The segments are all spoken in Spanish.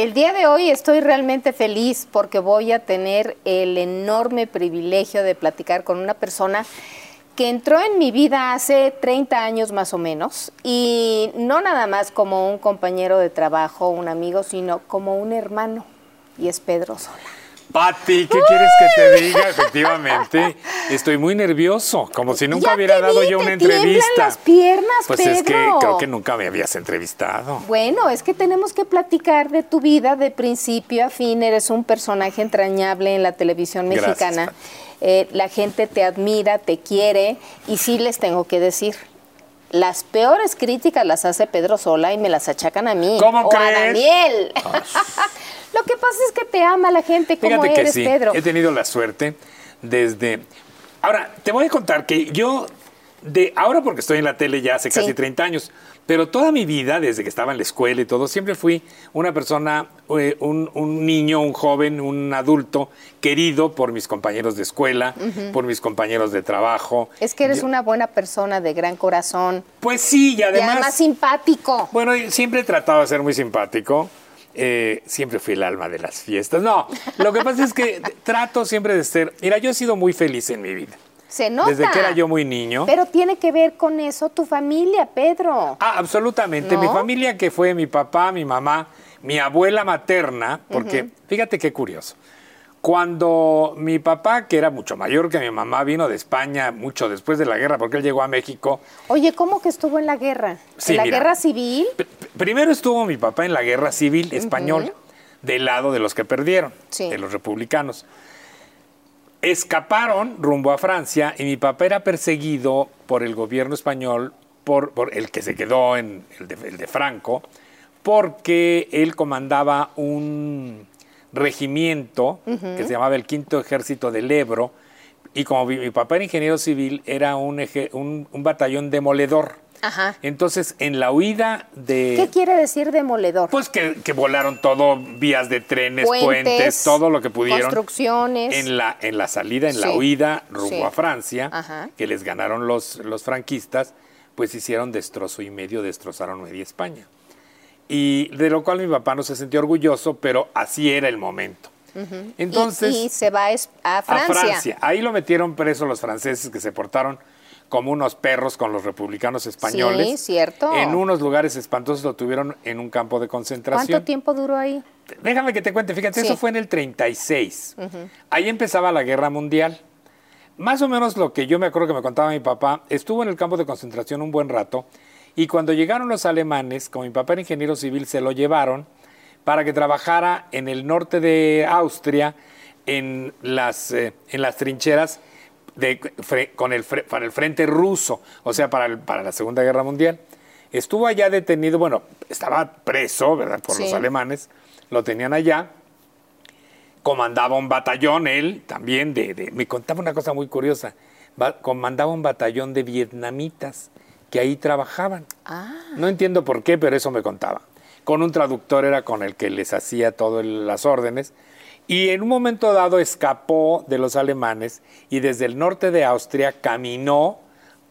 El día de hoy estoy realmente feliz porque voy a tener el enorme privilegio de platicar con una persona que entró en mi vida hace 30 años más o menos y no nada más como un compañero de trabajo, un amigo, sino como un hermano y es Pedro Sola. Pati, ¿qué quieres que te diga? Efectivamente, estoy muy nervioso, como si nunca Ya hubiera te dado vi, yo te una entrevista. las piernas, pues es que creo que nunca me habías entrevistado. Bueno, es que tenemos que platicar de tu vida de principio a fin. Eres un personaje entrañable en la televisión Gracias, mexicana. Pati. Eh, la gente te admira, te quiere y sí les tengo que decir. Las peores críticas las hace Pedro Sola y me las achacan a mí. ¿Cómo o crees? a Daniel. Lo que pasa es que te ama la gente como Fíjate que eres, sí, Pedro. he tenido la suerte desde... Ahora, te voy a contar que yo, de ahora porque estoy en la tele ya hace casi Sí. 30 años, pero toda mi vida, desde que estaba en la escuela y todo, siempre fui una persona, eh, un, un niño, un joven, un adulto querido por mis compañeros de escuela, por mis compañeros de trabajo. Es que eres Yo- una buena persona de gran corazón Pues sí, y y además... además simpático. Bueno, siempre he tratado de ser muy simpático. Eh, siempre fui el alma de las fiestas. No, lo que pasa es que trato siempre de ser. Mira, yo he sido muy feliz en mi vida. Se nota. Desde que era yo muy niño. Pero tiene que ver con eso tu familia, Pedro. Ah, absolutamente. ¿No? Mi familia, que fue mi papá, mi mamá, mi abuela materna, porque fíjate qué curioso. Cuando mi papá, que era mucho mayor que mi mamá, vino de España mucho después de la guerra, porque él llegó a México, Oye, ¿cómo que estuvo en la guerra? Sí, ¿En la mira. guerra civil? Primero estuvo mi papá en la guerra civil española, del lado de los que perdieron, Sí. de los republicanos. Escaparon rumbo a Francia y mi papá era perseguido por el gobierno español, por, por el que se quedó en el de, el de Franco, porque él comandaba un regimiento que se llamaba el Quinto Ejército del Ebro, y como mi, mi papá era ingeniero civil, era un, eje- un- un batallón demoledor. Ajá. Entonces, en la huida de... ¿Qué quiere decir demoledor? Pues que, que volaron todo, vías de trenes, puentes, Puentes, todo lo que pudieron. construcciones. En la, en la salida, en la huida rumbo sí. a Francia, Ajá. que les ganaron los, los franquistas, pues hicieron destrozo y medio, destrozaron media España. Y de lo cual mi papá no se sintió orgulloso, pero así era el momento. Y- Entonces, y, se va Francia. a Francia. Ahí lo metieron preso los franceses que se portaron como unos perros con los republicanos españoles. Sí, cierto. En unos lugares espantosos lo tuvieron en un campo de concentración. ¿Cuánto tiempo duró ahí? Déjame que te cuente, fíjate, Sí. eso fue en el 36. Ahí empezaba la guerra mundial. Más o menos lo que yo me acuerdo que me contaba mi papá, estuvo en el campo de concentración un buen rato y cuando llegaron los alemanes, como mi papá era ingeniero civil, se lo llevaron para que trabajara en el norte de Austria, en las, eh, en las trincheras de, fre- con el, para el frente ruso, o sea, para, el- para la Segunda Guerra Mundial. Estuvo allá detenido, bueno, estaba preso, ¿verdad?, por los alemanes, lo tenían allá, comandaba un batallón, él también, de, de- me contaba una cosa muy curiosa, comandaba un batallón de vietnamitas que ahí trabajaban. Ah. No entiendo por qué, pero eso me contaba. Con un traductor era con el que les hacía todas las órdenes. Y en un momento dado escapó de los alemanes y desde el norte de Austria caminó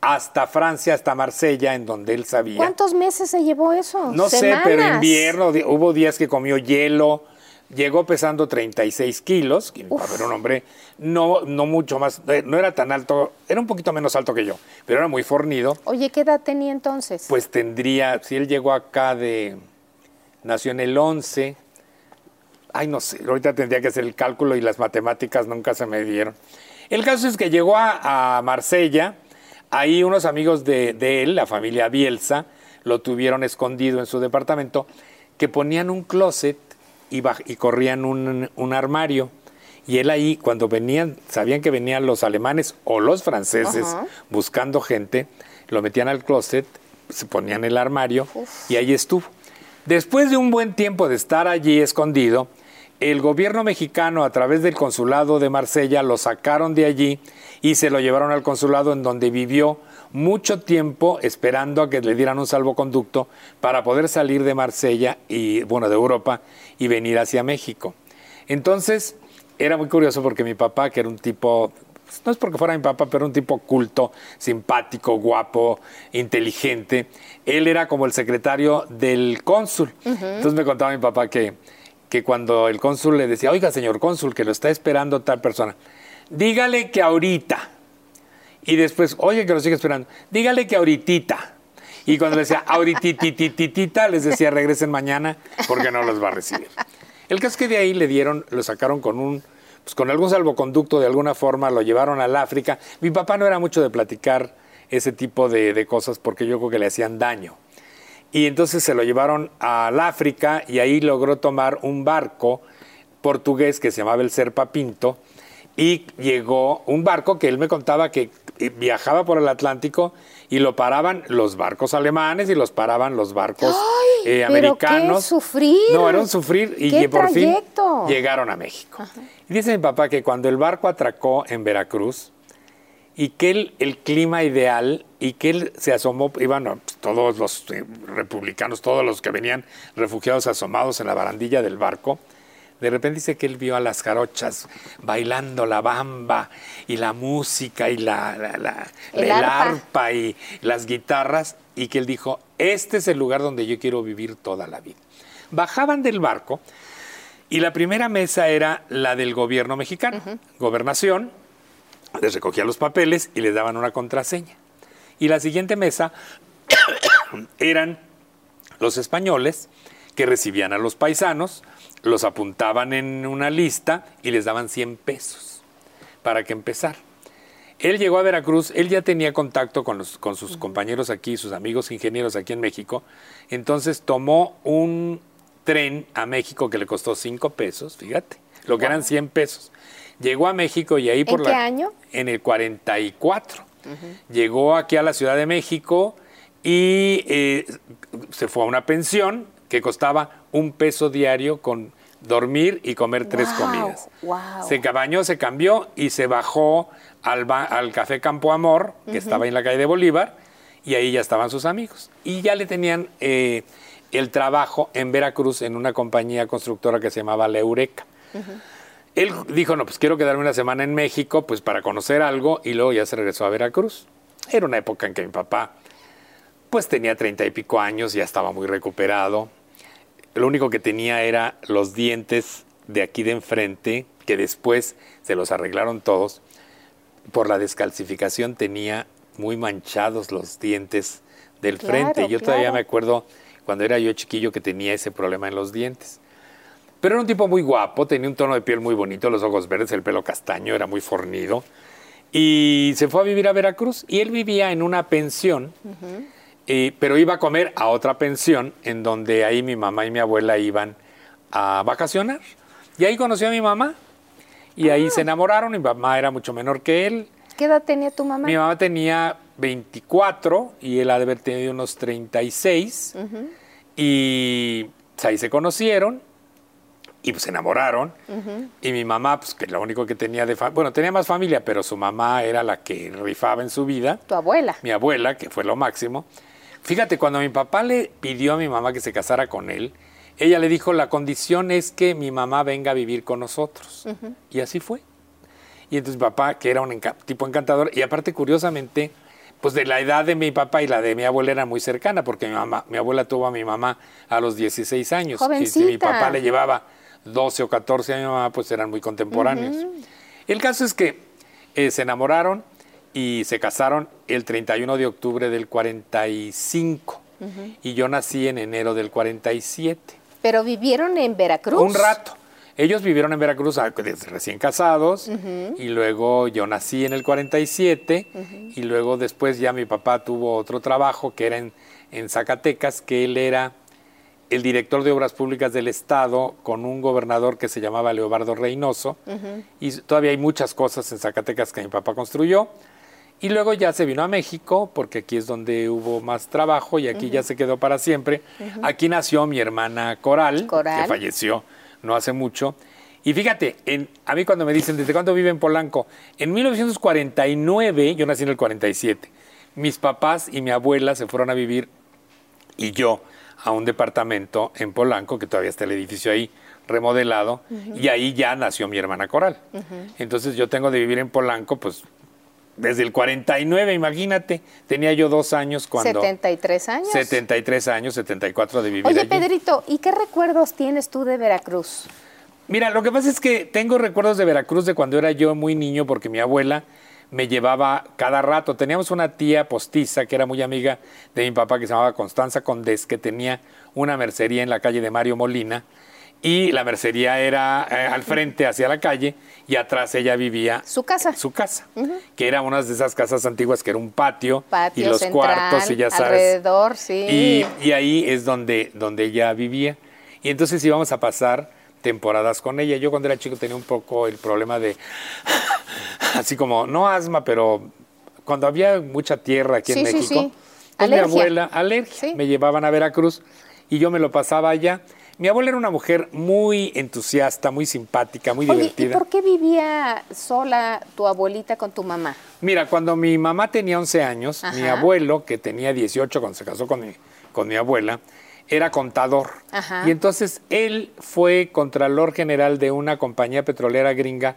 hasta Francia, hasta Marsella, en donde él sabía. ¿Cuántos meses se llevó eso? No sé, pero invierno, hubo días que comió hielo, llegó pesando 36 kilos, papá era un hombre no, no mucho más, eh, no era tan alto, era un poquito menos alto que yo, pero era muy fornido. Oye, ¿qué edad tenía entonces? Pues tendría, si él llegó acá de, nació en el 11, ay no sé, ahorita tendría que hacer el cálculo y las matemáticas nunca se me dieron. El caso es que llegó a, a Marsella, ahí unos amigos de, de él, la familia Bielsa, lo tuvieron escondido en su departamento, que ponían un closet y, y corrían un, un armario. Y él ahí, cuando venían, sabían que venían los alemanes o los franceses buscando gente, lo metían al closet, se ponían el armario y ahí estuvo. Después de un buen tiempo de estar allí escondido, el gobierno mexicano a través del consulado de Marsella lo sacaron de allí y se lo llevaron al consulado en donde vivió mucho tiempo esperando a que le dieran un salvoconducto para poder salir de Marsella y bueno, de Europa y venir hacia México. Entonces, era muy curioso porque mi papá, que era un tipo pues, no es porque fuera mi papá, pero un tipo culto, simpático, guapo, inteligente. Él era como el secretario del cónsul. Entonces me contaba mi papá que, que cuando el cónsul le decía, oiga, señor cónsul, que lo está esperando tal persona, dígale que ahorita. Y después, oye, que lo sigue esperando, dígale que ahoritita. Y cuando le decía ahorititititita, les decía, regresen mañana porque no los va a recibir. El caso es que de ahí le dieron, lo sacaron con un, pues con algún salvoconducto de alguna forma, lo llevaron al África. Mi papá no era mucho de platicar ese tipo de, de cosas porque yo creo que le hacían daño. Y entonces se lo llevaron al África y ahí logró tomar un barco portugués que se llamaba el Serpa Pinto y llegó un barco que él me contaba que eh, viajaba por el Atlántico y lo paraban los barcos alemanes y los paraban los barcos ¡Ay! eh, qué americanos. sufrir. No, era un sufrir y ¡Qué que por trayecto! fin llegaron a México. Y dice mi papá que cuando el barco atracó en Veracruz, y que el, el clima ideal y que él se asomó, iban pues, todos los eh, republicanos, todos los que venían refugiados asomados en la barandilla del barco. De repente dice que él vio a las jarochas bailando la bamba y la música y la, la- la- El el arpa. arpa y las guitarras y que él dijo, este es el lugar donde yo quiero vivir toda la vida. Bajaban del barco y la primera mesa era la del gobierno mexicano, gobernación, les recogía los papeles y les daban una contraseña. Y la siguiente mesa eran los españoles que recibían a los paisanos, los apuntaban en una lista y les daban 100 pesos para que empezar. Él llegó a Veracruz, él ya tenía contacto con, los- con sus compañeros aquí, sus amigos ingenieros aquí en México, entonces tomó un tren a México que le costó 5 pesos, fíjate, lo que eran 100 pesos. Llegó a México y ahí por ¿En la... qué año? En el 44. Llegó aquí a la Ciudad de México y eh, se fue a una pensión que costaba un peso diario con dormir y comer tres comidas. guau. Se bañó, se cambió y se bajó al, ba- al Café Campo Amor, que estaba en la calle de Bolívar, y ahí ya estaban sus amigos. Y ya le tenían eh, el trabajo en Veracruz en una compañía constructora que se llamaba La Eureka. Él dijo, no, pues quiero quedarme una semana en México, pues para conocer algo, y luego ya se regresó a Veracruz. Era una época en que mi papá, pues tenía treinta y pico años, ya estaba muy recuperado. Lo único que tenía era los dientes de aquí de enfrente, que después se los arreglaron todos. Por la descalcificación tenía muy manchados los dientes del Claro, frente. Yo todavía me acuerdo cuando era yo chiquillo que tenía ese problema en los dientes. Pero era un tipo muy guapo, tenía un tono de piel muy bonito, los ojos verdes, el pelo castaño, era muy fornido. Y se fue a vivir a Veracruz y él vivía en una pensión, eh, pero iba a comer a otra pensión en donde ahí mi mamá y mi abuela iban a vacacionar. Y ahí conoció a mi mamá y ahí se enamoraron. Mi mamá era mucho menor que él. ¿Qué edad tenía tu mamá? Mi mamá tenía 24 y él ha de haber tenido unos 36. Y pues, ahí se conocieron. Y pues se enamoraron. Y mi mamá, pues que lo único que tenía de familia, bueno, tenía más familia, pero su mamá era la que rifaba en su vida. Tu abuela. Mi abuela, que fue lo máximo. Fíjate, cuando mi papá le pidió a mi mamá que se casara con él, ella le dijo, la condición es que mi mamá venga a vivir con nosotros. Y así fue. Y entonces mi papá, que era un enca- tipo encantador, y aparte curiosamente, pues de la edad de mi papá y la de mi abuela era muy cercana, porque mi, mamá, mi abuela tuvo a mi mamá a los 16 años. Y si mi Jovencita. papá le llevaba 12 o 14 años mi mamá, pues eran muy contemporáneos. El caso es que eh, se enamoraron y se casaron el 31 de octubre del 45. Y yo nací en enero del 47. Pero vivieron en Veracruz. Un rato. Ellos vivieron en Veracruz ah, recién casados y luego yo nací en el 47 y luego después ya mi papá tuvo otro trabajo que era en, en Zacatecas, que él era el director de obras públicas del estado con un gobernador que se llamaba Leobardo Reynoso y todavía hay muchas cosas en Zacatecas que mi papá construyó. Y luego ya se vino a México, porque aquí es donde hubo más trabajo y aquí ya se quedó para siempre. Aquí nació mi hermana Coral, Coral. que falleció no hace mucho. Y fíjate, en- a mí cuando me dicen, ¿desde cuándo vive en Polanco? En 1949, yo nací en el 47, mis papás y mi abuela se fueron a vivir y yo a un departamento en Polanco, que todavía está el edificio ahí remodelado, y ahí ya nació mi hermana Coral. Entonces yo tengo de vivir en Polanco, pues desde el 49, imagínate, tenía yo dos años cuando... 73 años. 73 años, 74 de vivir Oye, allí. Pedrito, ¿y qué recuerdos tienes tú de Veracruz? Mira, lo que pasa es que tengo recuerdos de Veracruz de cuando era yo muy niño porque mi abuela me llevaba cada rato. Teníamos una tía postiza que era muy amiga de mi papá que se llamaba Constanza Condés, que tenía una mercería en la calle de Mario Molina y la mercería era eh, al frente hacia la calle y atrás ella vivía Su casa. su casa, que era una de esas casas antiguas que era un patio, Patio y los central, cuartos y ya sabes. alrededor, sí. Y, y ahí es donde, donde ella vivía. Y entonces íbamos a pasar temporadas con ella. Yo cuando era chico tenía un poco el problema de, así como, no asma, pero cuando había mucha tierra aquí en Sí, México, sí. pues mi abuela, alergia, me llevaban a Veracruz y yo me lo pasaba allá. Mi abuela era una mujer muy entusiasta, muy simpática, muy Oye, ¿y divertida. por qué vivía sola tu abuelita con tu mamá? Mira, cuando mi mamá tenía 11 años, mi abuelo, que tenía 18 cuando se casó con mi, con mi abuela, era contador. Ajá. Y entonces él fue contralor general de una compañía petrolera gringa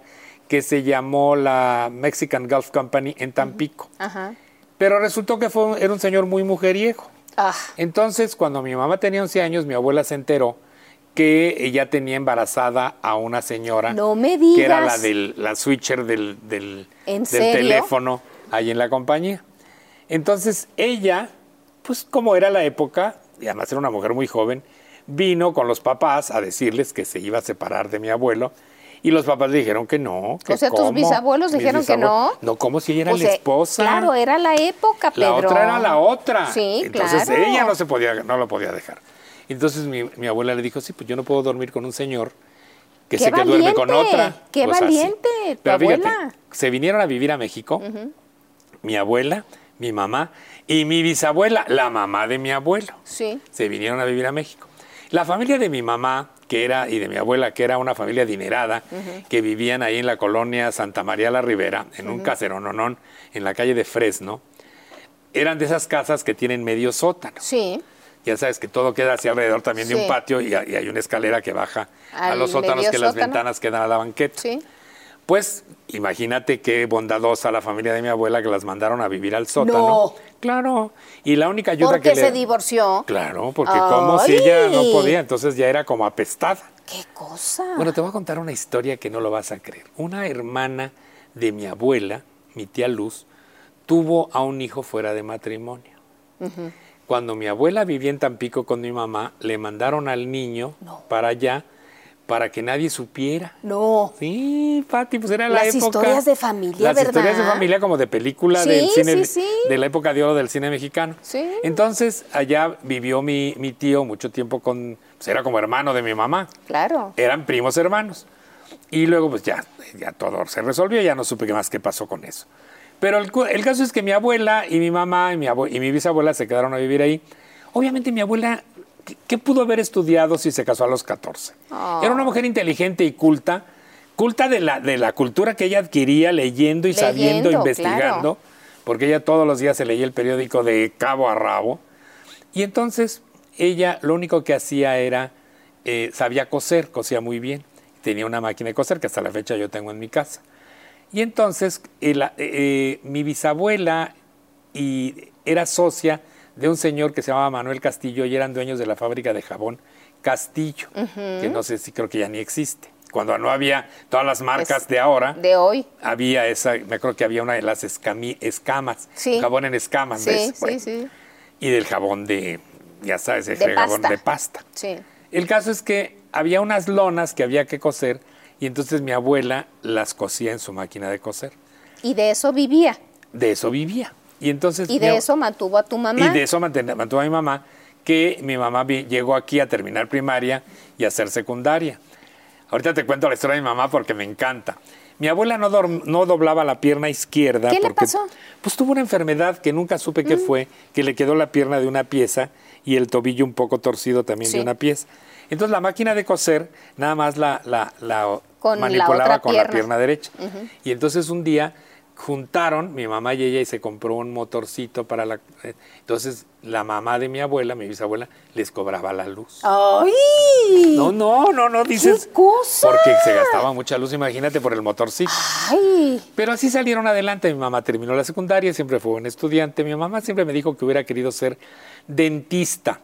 que se llamó la Mexican Gulf Company en Tampico. Ajá. Pero resultó que fue, era un señor muy mujeriego. Ah, Entonces, cuando mi mamá tenía 11 años, mi abuela se enteró que ella tenía embarazada a una señora No me que era la digas. del la switcher del, del, ¿En del teléfono ahí en la compañía. Entonces ella, pues como era la época, y además era una mujer muy joven, vino con los papás a decirles que se iba a separar de mi abuelo. Y los papás le dijeron que no. Que O sea, ¿tus bisabuelos dijeron que no? No, como si ella era la esposa. Claro, era la época, Pedro. La otra era la otra. Sí, Entonces claro. ella no se podía, no lo podía dejar. Entonces mi, mi abuela le dijo, sí, pues yo no puedo dormir con un señor que ¡Qué sé que duerme con otra. ¡Qué Pues así. valiente, tu Pero fíjate, abuela! se vinieron a vivir a México, mi abuela, mi mamá y mi bisabuela, la mamá de mi abuelo. Sí. Se vinieron a vivir a México. La familia de mi mamá, que era, y de mi abuela, que era una familia adinerada, que vivían ahí en la colonia Santa María la Ribera, en un caserononón, en la calle de Fresno, eran de esas casas que tienen medio sótano. Sí. Ya sabes que todo queda hacia alrededor también de un patio y, hay y hay una escalera que baja a los sótanos que las ventanas quedan a la banqueta. Sí. Pues imagínate qué bondadosa la familia de mi abuela que las mandaron a vivir al sótano. No. Claro. Y la única ayuda Porque que se le... divorció. Claro, porque como si ella no ¡Ay! podía, entonces ya era como apestada. ¿Qué cosa? Bueno, te voy a contar una historia que no lo vas a creer. Una hermana de mi abuela, mi tía Luz, tuvo a un hijo fuera de matrimonio. Cuando mi abuela vivía en Tampico con mi mamá, le mandaron al niño para allá para que nadie supiera. No. Sí, Pati, pues era la Las época. historias de familia, Las historias de ¿verdad? familia como de película Sí, del cine, sí, de- sí. de la época de oro del cine mexicano. Sí. Entonces, allá vivió mi, mi tío mucho tiempo con, pues era como hermano de mi mamá. Claro. Eran primos hermanos. Y luego, pues ya, ya todo se resolvió, ya no supe qué más qué pasó con eso. Pero el, caso es que mi abuela y mi mamá y mi, y mi bisabuela se quedaron a vivir ahí. Obviamente mi abuela ¿qué, qué pudo haber estudiado si se casó a los 14? Era una mujer inteligente y culta, culta de la, de la cultura que ella adquiría leyendo y sabiendo, investigando, porque ella todos los días se leía el periódico de cabo a rabo. Y entonces ella lo único que hacía era, eh, sabía coser, cosía muy bien. Tenía una máquina de coser que hasta la fecha yo tengo en mi casa. Y entonces el- eh, mi bisabuela y era socia de un señor que se llamaba Manuel Castillo y eran dueños de la fábrica de jabón Castillo, que no sé si creo que ya ni existe. Cuando no había todas las marcas Es de ahora, De hoy. había esa, me acuerdo que había una de las escami- escamas, Sí. jabón en escamas, Sí, ¿ves? sí, Bueno, sí. Y del jabón de, ya sabes, el De jabón pasta. de pasta. Sí. El caso es que había unas lonas que había que coser y entonces mi abuela las cosía en su máquina de coser. Y de eso vivía. De eso vivía. Y entonces Y de eso mantuvo a tu mamá. y de eso mantuvo a mi mamá, que mi mamá llegó aquí a terminar primaria y a hacer secundaria. Ahorita te cuento la historia de mi mamá porque me encanta. Mi abuela no, no doblaba la pierna izquierda. ¿Qué le porque, pasó? Pues tuvo una enfermedad que nunca supe qué fue, que le quedó la pierna de una pieza y el tobillo un poco torcido también Sí. de una pieza. Entonces la máquina de coser nada más la, la- la Con la manipulaba con la pierna. pierna derecha. Y entonces un día juntaron mi mamá y ella y se compró un motorcito para la... Entonces la mamá de mi abuela, mi bisabuela, les cobraba la luz. ¡Ay! No, no, no, no, dices... cosa! Porque se gastaba mucha luz, imagínate, por el motorcito. ¡Ay! Pero así salieron adelante. Mi mamá terminó la secundaria, siempre fue un estudiante. Mi mamá siempre me dijo que hubiera querido ser dentista,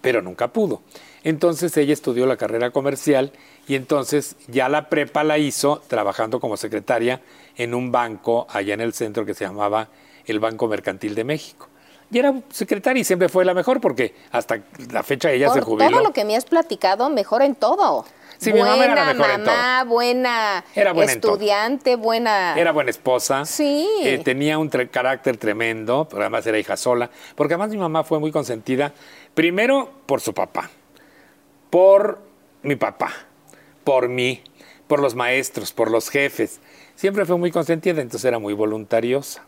pero nunca pudo. Entonces ella estudió la carrera comercial y entonces ya la prepa la hizo trabajando como secretaria en un banco allá en el centro que se llamaba el Banco Mercantil de México. Y era secretaria y siempre fue la mejor porque hasta la fecha ella se Por jubiló. todo lo que me has platicado, mejor en todo. Sí, mi buena mamá era la mejor en mamá, buena, Era buena en todo. estudiante, buena. Era buena esposa. Sí. Eh, tenía un tre- carácter tremendo, pero además era hija sola. Porque además mi mamá fue muy consentida, primero por su papá, por mi papá, por mí, por los maestros, por los jefes. Siempre fue muy consentida, entonces era muy voluntariosa.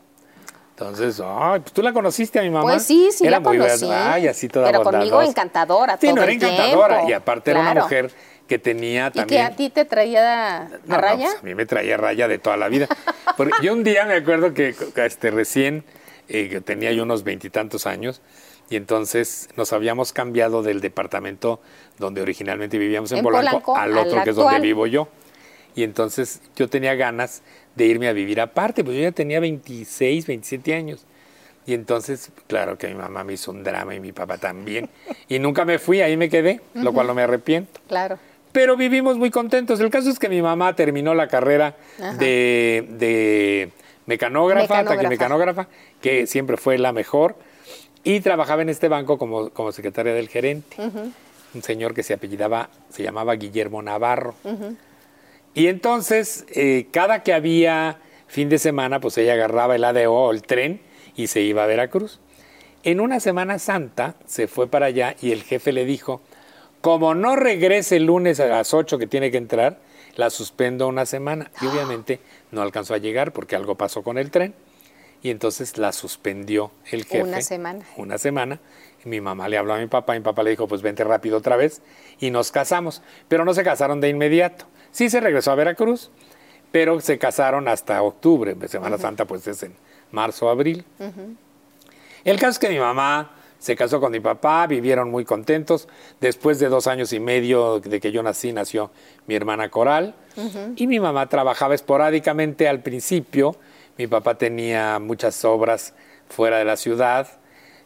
Entonces, ay, pues tú la conociste a mi mamá. Pues sí, sí era la muy conocí. buena. Ay, así toda Pero conmigo bondadosa. encantadora Sí, no todo era el encantadora. tiempo. Y aparte era una mujer que tenía ¿Y también. que a ti te traía a No, no, raya? pues a mí me traía raya de toda la vida. Porque yo un día me acuerdo que este, recién eh, tenía yo unos veintitantos años y entonces nos habíamos cambiado del departamento donde originalmente vivíamos en, En Polanco, Polanco, al otro que es donde vivo yo. Y entonces yo tenía ganas de irme a vivir aparte, pues yo ya tenía 26, 27 años. Y entonces, claro que mi mamá me hizo un drama y mi papá también. Y nunca me fui, ahí me quedé, lo cual no me arrepiento Claro. pero vivimos muy contentos. El caso es que mi mamá terminó la carrera de, de mecanógrafa, Mecanógrafa. taquimecanógrafa, que siempre fue la mejor, y trabajaba en este banco como, como secretaria del gerente. Un señor que se apellidaba, se llamaba Guillermo Navarro. Y entonces, eh, cada que había fin de semana, pues ella agarraba el ADO o el tren y se iba a Veracruz. En una Semana Santa se fue para allá y el jefe le dijo, como no regrese el lunes a las 8 que tiene que entrar, la suspendo una semana. Y obviamente no alcanzó a llegar porque algo pasó con el tren. Y entonces la suspendió el jefe. Una semana. Una semana. Y mi mamá le habló a mi papá, y mi papá le dijo, pues vente rápido otra vez. Y nos casamos. Pero no se casaron de inmediato. Sí se regresó a Veracruz, pero se casaron hasta octubre. Semana Santa pues es en marzo, abril. El caso es que mi mamá se casó con mi papá, vivieron muy contentos. Después de dos años y medio de que yo nací, nació mi hermana Coral. Y mi mamá trabajaba esporádicamente al principio. Mi papá tenía muchas obras fuera de la ciudad,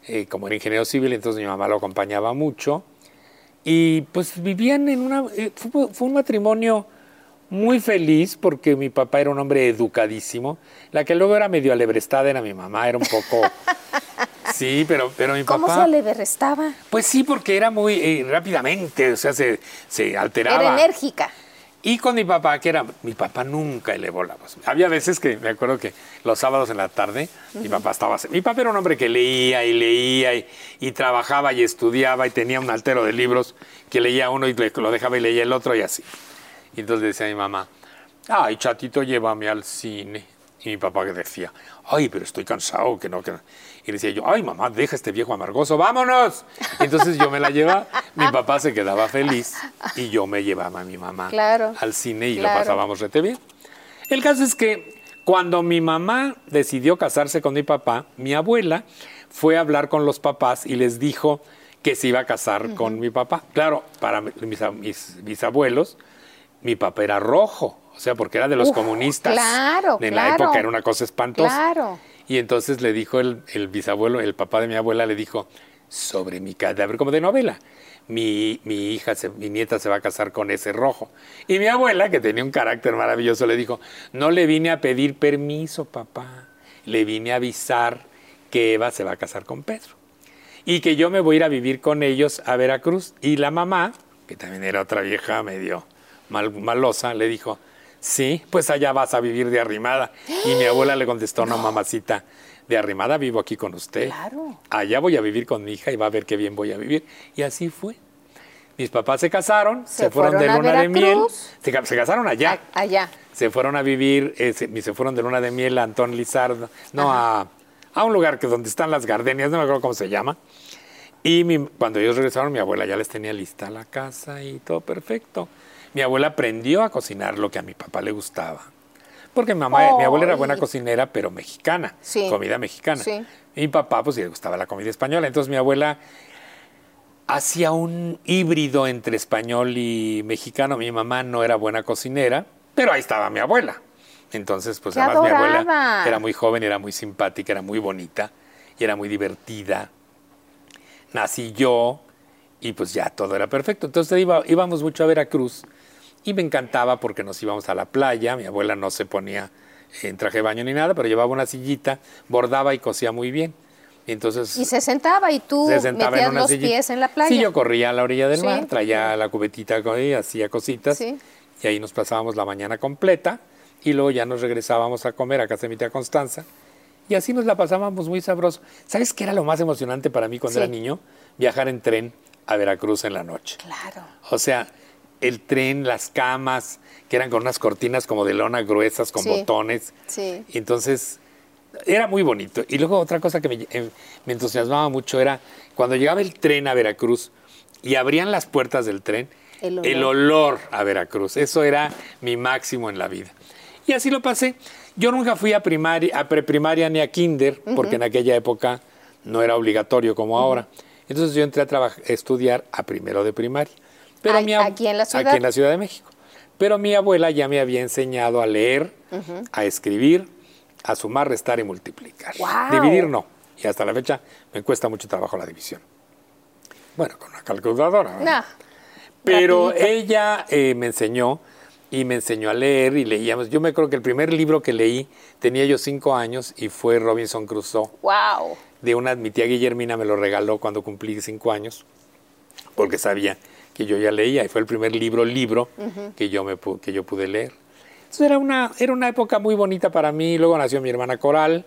eh, como era ingeniero civil, entonces mi mamá lo acompañaba mucho. Y pues vivían en una... eh, fue, fue un matrimonio muy feliz porque mi papá era un hombre educadísimo. La que luego era medio alebrestada era mi mamá, era un poco... Sí, pero, pero mi ¿Cómo papá... se le restaba? Pues sí, porque era muy eh, rápidamente, o sea, se, se alteraba. Era enérgica. Y con mi papá, que era, mi papá nunca elevó la voz. Había veces que me acuerdo que los sábados en la tarde, mi papá estaba, mi papá era un hombre que leía y leía y, y trabajaba y estudiaba y tenía un altero de libros que leía uno y lo dejaba y leía el otro y así. Y entonces decía mi mamá, ay, chatito, llévame al cine. Y mi papá decía, ay, pero estoy cansado, que no, que no. Y le decía yo, ay, mamá, deja este viejo amargoso, vámonos. Entonces yo me la llevaba, mi papá se quedaba feliz y yo me llevaba a mi mamá Claro, al cine y claro. lo pasábamos rete bien. El caso es que cuando mi mamá decidió casarse con mi papá, mi abuela fue a hablar con los papás y les dijo que se iba a casar con mi papá. Claro, para mis, mis bisabuelos, mi papá era rojo, o sea, porque era de los Uf, comunistas. claro, En la época era una cosa espantosa. Claro. Y entonces le dijo el, el bisabuelo, el papá de mi abuela, le dijo, sobre mi cadáver, como de novela, mi, mi hija, se- mi nieta se va a casar con ese rojo. Y mi abuela, que tenía un carácter maravilloso, le dijo, no le vine a pedir permiso, papá, le vine a avisar que Eva se va a casar con Pedro. Y que yo me voy a ir a vivir con ellos a Veracruz. Y la mamá, que también era otra vieja medio mal- malosa, le dijo, sí, pues allá vas a vivir de arrimada. Y mi abuela le contestó, no, mamacita, de arrimada vivo aquí con usted. Claro. Allá voy a vivir con mi hija y va a ver qué bien voy a vivir. Y así fue. Mis papás se casaron, se, Se fueron, de fueron luna de miel. Se, se casaron allá. A- allá. Se fueron a vivir, eh, se, se fueron de luna de miel a Antón Lizardo, no, a, a un lugar que donde están las gardenias, no me acuerdo cómo se llama. Y mi- cuando ellos regresaron, mi abuela ya les tenía lista la casa y todo perfecto. Mi abuela aprendió a cocinar lo que a mi papá le gustaba. Porque mi mamá, mi abuela era buena cocinera, pero mexicana, Sí. comida mexicana. Sí. Y mi papá, pues, le gustaba la comida española. Entonces mi abuela hacía un híbrido entre español y mexicano. Mi mamá no era buena cocinera, pero ahí estaba mi abuela. Entonces, pues ¡Qué además mi abuela era muy joven, era muy simpática, era muy bonita y era muy divertida. Nací yo y pues ya todo era perfecto. Entonces iba- íbamos mucho a Veracruz y me encantaba porque nos íbamos a la playa. Mi abuela no se ponía en traje de baño ni nada, pero llevaba una sillita, bordaba y cosía muy bien. Y entonces Y se sentaba y tú se sentaba metías en los sillita. pies en la playa. Sí, yo corría a la orilla del Sí. mar, traía la cubetita y hacía cositas. Sí. Y ahí nos pasábamos la mañana completa y luego ya nos regresábamos a comer a casa de mi tía Constanza. Y así nos la pasábamos muy sabroso. ¿Sabes qué era lo más emocionante para mí cuando Sí. era niño? Viajar en tren a Veracruz en la noche. Claro. O sea, el tren, las camas, que eran con unas cortinas como de lona gruesas, con Sí. botones. Sí. Y entonces era muy bonito. Y luego otra cosa que me, eh, me entusiasmaba mucho era cuando llegaba el tren a Veracruz y abrían las puertas del tren, El olor. olor a Veracruz. Eso era mi máximo en la vida. Y así lo pasé. Yo nunca fui a primaria, a preprimaria ni a kinder, porque en aquella época no era obligatorio como ahora. Entonces yo entré a estudiar a primero de primaria. Pero Ay, mi ¿aquí en la ciudad? Aquí en la Ciudad de México. Pero mi abuela ya me había enseñado a leer, a escribir, a sumar, restar y multiplicar. Dividir no. Y hasta la fecha me cuesta mucho trabajo la división. Bueno, con una calculadora. Nah, Pero rapidito. ella eh, me enseñó y me enseñó a leer y leíamos. Yo me creo que el primer libro que leí tenía yo cinco años y fue Robinson Crusoe. Wow. De una, mi tía Guillermina me lo regaló cuando cumplí cinco años, porque sabía que yo ya leía y fue el primer libro, libro que, yo me, que yo pude leer. Entonces era una, era una época muy bonita para mí. Luego nació mi hermana Coral.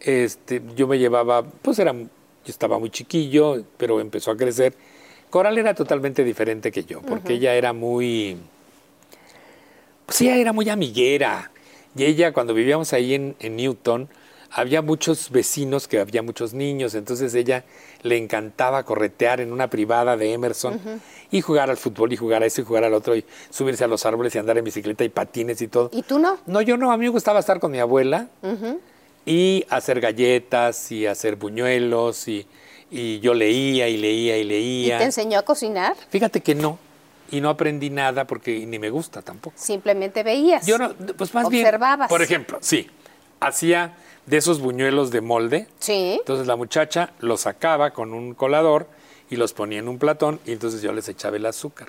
Este, yo me llevaba, pues era, yo estaba muy chiquillo, pero empezó a crecer. Coral era totalmente diferente que yo, porque ella era muy, pues ella era muy amiguera. Y ella, cuando vivíamos ahí en, en Newton, había muchos vecinos que había muchos niños, entonces ella le encantaba corretear en una privada de Emerson y jugar al fútbol y jugar a eso y jugar al otro y subirse a los árboles y andar en bicicleta y patines y todo. ¿Y tú no? No, yo no, a mí me gustaba estar con mi abuela y hacer galletas y hacer buñuelos y, y yo leía y leía y ¿Y leía. te enseñó a cocinar? Fíjate que no, y no aprendí nada porque ni me gusta tampoco. Simplemente veías. Yo no, pues más bien, Observabas. por ejemplo, sí, hacía de esos buñuelos de molde. Sí. Entonces la muchacha los sacaba con un colador y los ponía en un platón y entonces yo les echaba el azúcar.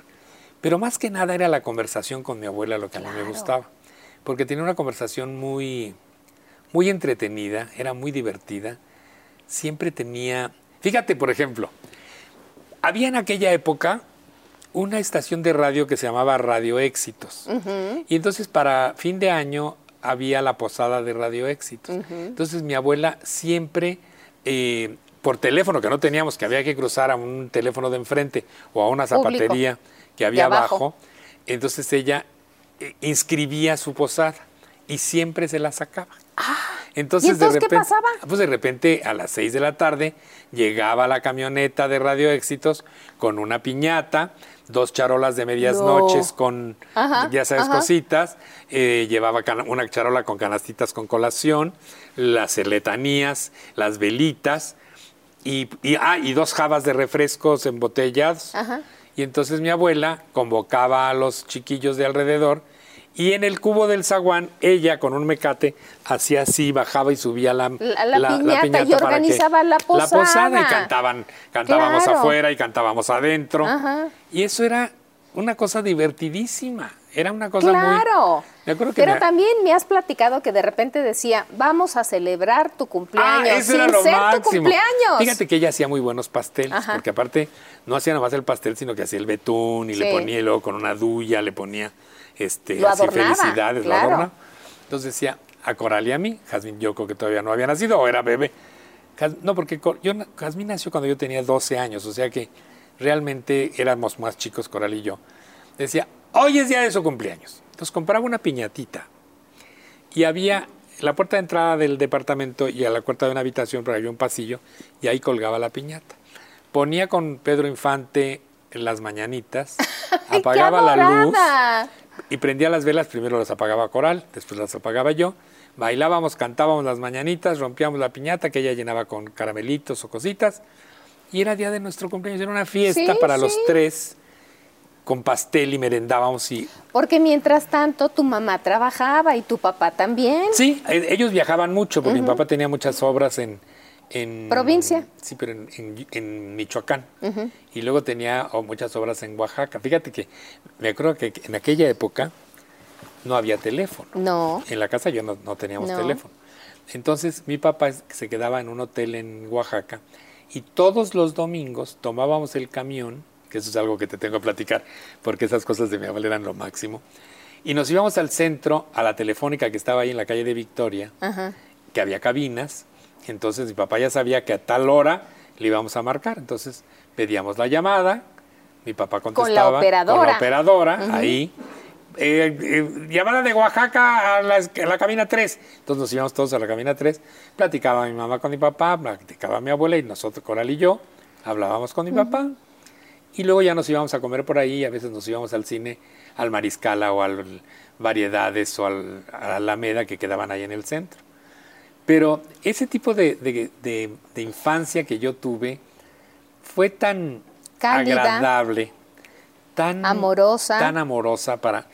Pero más que nada era la conversación con mi abuela lo que a mí me gustaba. Porque tenía una conversación muy, muy entretenida, era muy divertida. Siempre tenía... Fíjate, por ejemplo, había en aquella época una estación de radio que se llamaba Radio Éxitos. Y entonces para fin de año había la posada de Radio Éxitos. Entonces mi abuela siempre, eh, por teléfono, que no teníamos, que había que cruzar a un teléfono de enfrente o a una Público. zapatería que había abajo. abajo, entonces ella eh, inscribía su posada y siempre se la sacaba. Entonces, ¿Y entonces de qué repente, pasaba? Pues de repente a las 6 de la tarde llegaba la camioneta de Radio Éxitos con una piñata, dos charolas de medias No. noches con, Ajá, ya sabes, ajá. cositas, eh, llevaba una charola con canastitas con colación, las letanías, las velitas y, y- ah, y dos jabas de refrescos embotellados. Ajá. Y entonces mi abuela convocaba a los chiquillos de alrededor y en el cubo del zaguán ella con un mecate hacía así, bajaba y subía la, La- la piñata y organizaba la La posada y posada. cantaban, cantábamos Claro. afuera y cantábamos adentro. Ajá. Y eso era una cosa divertidísima. Era una cosa muy... Claro. Acuerdo que Pero me- también me has platicado que de repente decía, vamos a celebrar tu cumpleaños Ah, eso sin era lo ser máximo. tu cumpleaños. Fíjate que ella hacía muy buenos pasteles, Ajá. porque aparte no hacía nada más el pastel, sino que hacía el betún y le ponía y luego con una duya le ponía este, Lo así felicidades, claro. lo. Entonces decía a Coral y a mí, Jazmín Yoko, que todavía no había nacido o era bebé. No, porque yo, Jazmín nació cuando yo tenía 12 años, o sea que realmente éramos más chicos, Coral y yo. Decía, hoy es día de su cumpleaños. Entonces compraba una piñatita y había la puerta de entrada del departamento y a la puerta de una habitación, pero había un pasillo y ahí colgaba la piñata. Ponía con Pedro Infante las mañanitas, ¡Ay, qué apagaba la luz! Y prendía las velas, primero las apagaba Coral, después las apagaba yo, bailábamos, cantábamos las mañanitas, rompíamos la piñata que ella llenaba con caramelitos o cositas. Y era día de nuestro cumpleaños, era una fiesta Sí, para los tres con pastel y merendábamos y Porque mientras tanto tu mamá trabajaba y tu papá también. Sí, e- ellos viajaban mucho, porque mi papá tenía muchas obras en... en Provincia. Sí, pero en, en- en Michoacán. Y luego tenía oh, muchas obras en Oaxaca. Fíjate que me acuerdo que en aquella época no había teléfono. No. En la casa yo no, no teníamos No. teléfono. Entonces mi papá se quedaba en un hotel en Oaxaca y todos los domingos tomábamos el camión, que eso es algo que te tengo que platicar, porque esas cosas de mi abuela eran lo máximo, y nos íbamos al centro, a la telefónica que estaba ahí en la calle de Victoria, que había cabinas, entonces mi papá ya sabía que a tal hora le íbamos a marcar, entonces pedíamos la llamada, mi papá Con la contestaba operadora. con la operadora, ahí, eh, eh, llamada de Oaxaca a la, a la cabina 3. Entonces nos íbamos todos a la cabina 3, platicaba mi mamá con mi papá, platicaba mi abuela y nosotros, Coral y yo, hablábamos con mi papá. Y luego ya nos íbamos a comer por ahí, a veces nos íbamos al cine, al Mariscala o al Variedades o al, a la Alameda que quedaban ahí en el centro. Pero ese tipo de, de- de- de infancia que yo tuve fue tan agradable, tan Amorosa. tan amorosa para,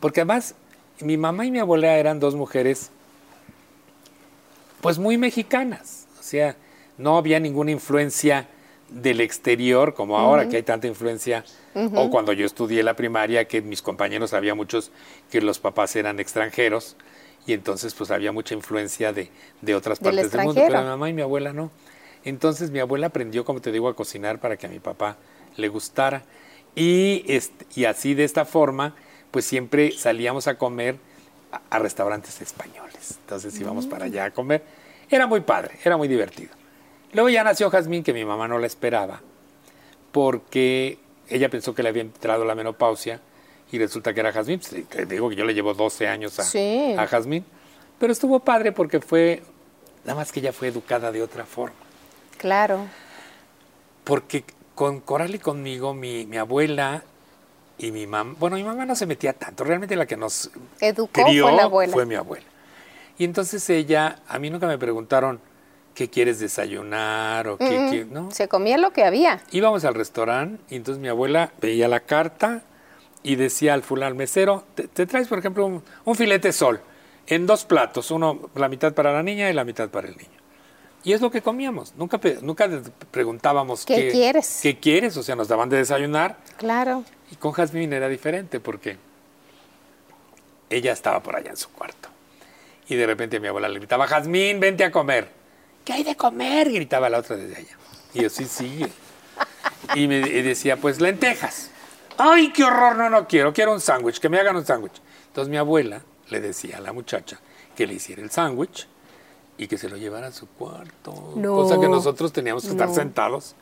porque además mi mamá y mi abuela eran dos mujeres, pues muy mexicanas, o sea, no había ninguna influencia del exterior como ahora que hay tanta influencia o cuando yo estudié la primaria que mis compañeros había muchos que los papás eran extranjeros y entonces pues había mucha influencia de, de otras Del partes del mundo, pero mi mamá y mi abuela no. Entonces mi abuela aprendió, como te digo, a cocinar para que a mi papá le gustara. Y, este, y así de esta forma, pues siempre salíamos a comer a, a restaurantes españoles. Entonces íbamos para allá a comer. Era muy padre, era muy divertido. Luego ya nació Jazmín, que mi mamá no la esperaba, porque ella pensó que le había entrado la menopausia y resulta que era Jazmín. Pues, te digo que yo le llevo 12 años a, Sí. a Jazmín. Pero estuvo padre porque fue, nada más que ella fue educada de otra forma. Claro. Porque con Coral y conmigo, mi, mi abuela y mi mamá, bueno, mi mamá no se metía tanto, realmente la que nos Educó crió fue la abuela. fue mi abuela. Y entonces ella, a mí nunca me preguntaron qué quieres desayunar o qué, qué- ¿no? Se comía lo que había. Íbamos al restaurante y entonces mi abuela veía la carta y decía al fulano, al mesero, te, te traes, por ejemplo, un, un filete sol en dos platos, uno la mitad para la niña y la mitad para el niño. Y es lo que comíamos. Nunca, nunca preguntábamos ¿Qué quieres? ¿Qué quieres? O sea, nos daban de desayunar. Claro. Y con Jazmín era diferente porque ella estaba por allá en su cuarto. Y de repente mi abuela le gritaba, Jazmín, vente a comer. ¿Qué hay de comer? Gritaba la otra desde allá. Y yo, sí, sí. Y me y decía, pues lentejas. ¡Ay, qué horror! No, no quiero. Quiero un sándwich. Que me hagan un sándwich. Entonces mi abuela le decía a la muchacha que le hiciera el sándwich y que se lo llevara a su cuarto. No. Cosa que nosotros teníamos que estar sentados.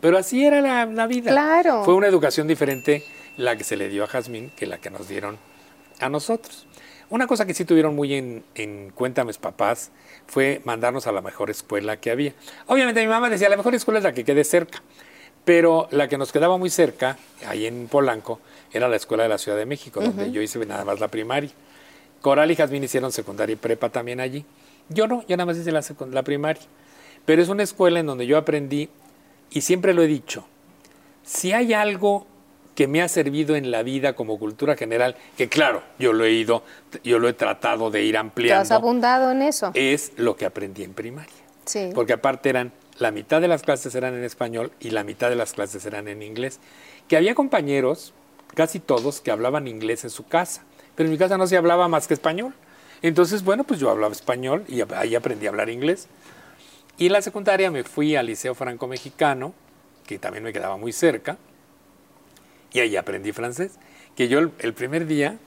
Pero así era la, la vida. Claro. Fue una educación diferente la que se le dio a Jazmín que la que nos dieron a nosotros. Una cosa que sí tuvieron muy en, en, cuenta mis papás fue mandarnos a la mejor escuela que había. Obviamente mi mamá decía, la mejor escuela es la que quede cerca, pero la que nos quedaba muy cerca, ahí en Polanco, era la escuela de la Ciudad de México, donde yo hice nada más la primaria. Coral y Jazmín hicieron secundaria y prepa también allí. Yo no, yo nada más hice la, la primaria. Pero es una escuela en donde yo aprendí, y siempre lo he dicho, si hay algo que me ha servido en la vida como cultura general, que claro, yo lo he ido, yo lo he tratado de ir ampliando. ¿Te has abundado en eso? Es lo que aprendí en primaria. Sí. Porque aparte eran, la mitad de las clases eran en español y la mitad de las clases eran en inglés. Que había compañeros, casi todos, que hablaban inglés en su casa, pero en mi casa no se hablaba más que español. Entonces, bueno, pues yo hablaba español y ahí aprendí a hablar inglés. Y en la secundaria me fui al Liceo Franco Mexicano, que también me quedaba muy cerca, y ahí aprendí francés. Que yo el, primer día,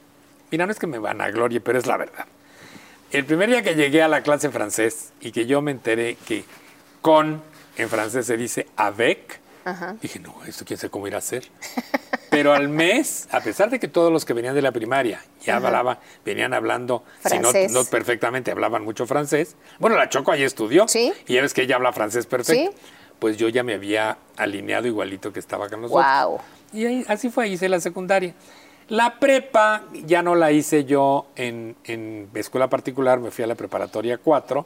mira, no es que me van a gloria, pero es la verdad. El primer día que llegué a la clase francés y que yo me enteré que con en francés se dice avec, dije, no, esto quién sabe cómo ir a hacer. Pero al mes, a pesar de que todos los que venían de la primaria ya hablaban, venían hablando, si no, no, perfectamente, hablaban mucho francés. Bueno, la Choco ahí estudió. ¿Sí? Y ya ves que ella habla francés perfecto. ¿Sí? Pues yo ya me había alineado igualito que estaba con nosotros. Wow. Y ahí, así fue, hice la secundaria. La prepa ya no la hice yo en, en escuela particular, me fui a la preparatoria 4.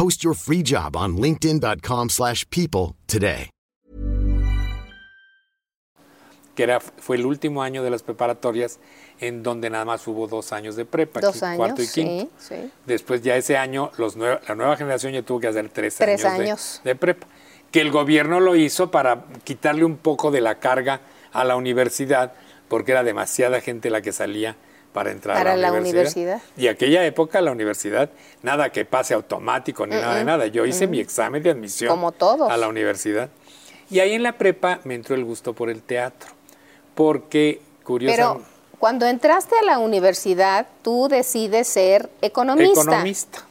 Post your free job on linkedin.com/people today. Que era, fue el último año de las preparatorias en donde nada más hubo dos años de prepa, Dos años, cuarto y quinto. sí, sí. Después ya ese año, los nue- la nueva generación ya tuvo que hacer tres, Tres años, de- años. De, prepa. Que el gobierno lo hizo para quitarle un poco de la carga a la universidad, porque era demasiada gente la que salía para entrar Para a la, la universidad. Y aquella época la universidad, nada que pase automático ni nada de nada. Yo hice mi examen de admisión Como todos. a la universidad. Y ahí en la prepa me entró el gusto por el teatro, porque Pero curiosamente... cuando entraste a la universidad, tú decides ser economista. Economista.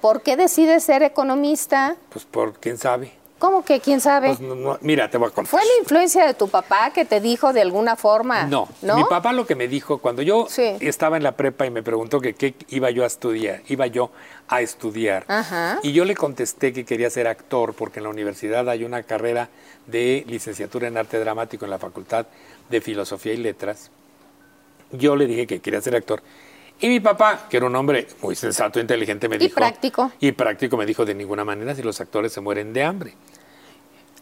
¿Por qué decides ser economista? Pues por quién sabe. ¿Cómo que quién sabe? Pues no- no, mira, te voy a contar. ¿Fue la influencia de tu papá que te dijo de alguna forma? No, ¿no? mi papá lo que me dijo cuando yo Sí. estaba en la prepa y me preguntó que qué iba yo a estudiar, iba yo a estudiar. Ajá. Y yo le contesté que quería ser actor porque en la universidad hay una carrera de licenciatura en arte dramático en la Facultad de Filosofía y Letras. Yo le dije que quería ser actor. Y mi papá, que era un hombre muy sensato, inteligente, me Y dijo... práctico. Y práctico me dijo, de ninguna manera, si los actores se mueren de hambre.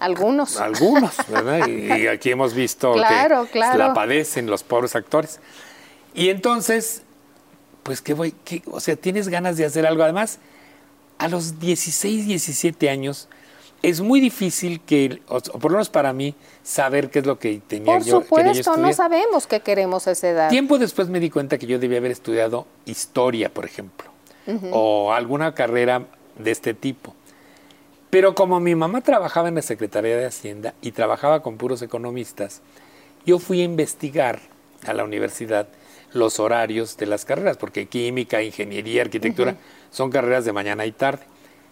Algunos. Algunos, ¿verdad? Y, y aquí hemos visto Claro, que claro. la padecen los pobres actores. Y entonces, pues, ¿qué voy? qué- o sea, tienes ganas de hacer algo. Además, a los 16, 17 años, es muy difícil que, o, por lo menos para mí, saber qué es lo que tenía Por yo. yo supuesto, no estudiar. sabemos qué queremos a esa edad. Tiempo después me di cuenta que yo debía haber estudiado historia, por ejemplo, o alguna carrera de este tipo. Pero como mi mamá trabajaba en la Secretaría de Hacienda y trabajaba con puros economistas, yo fui a investigar a la universidad los horarios de las carreras, porque química, ingeniería, arquitectura son carreras de mañana y tarde.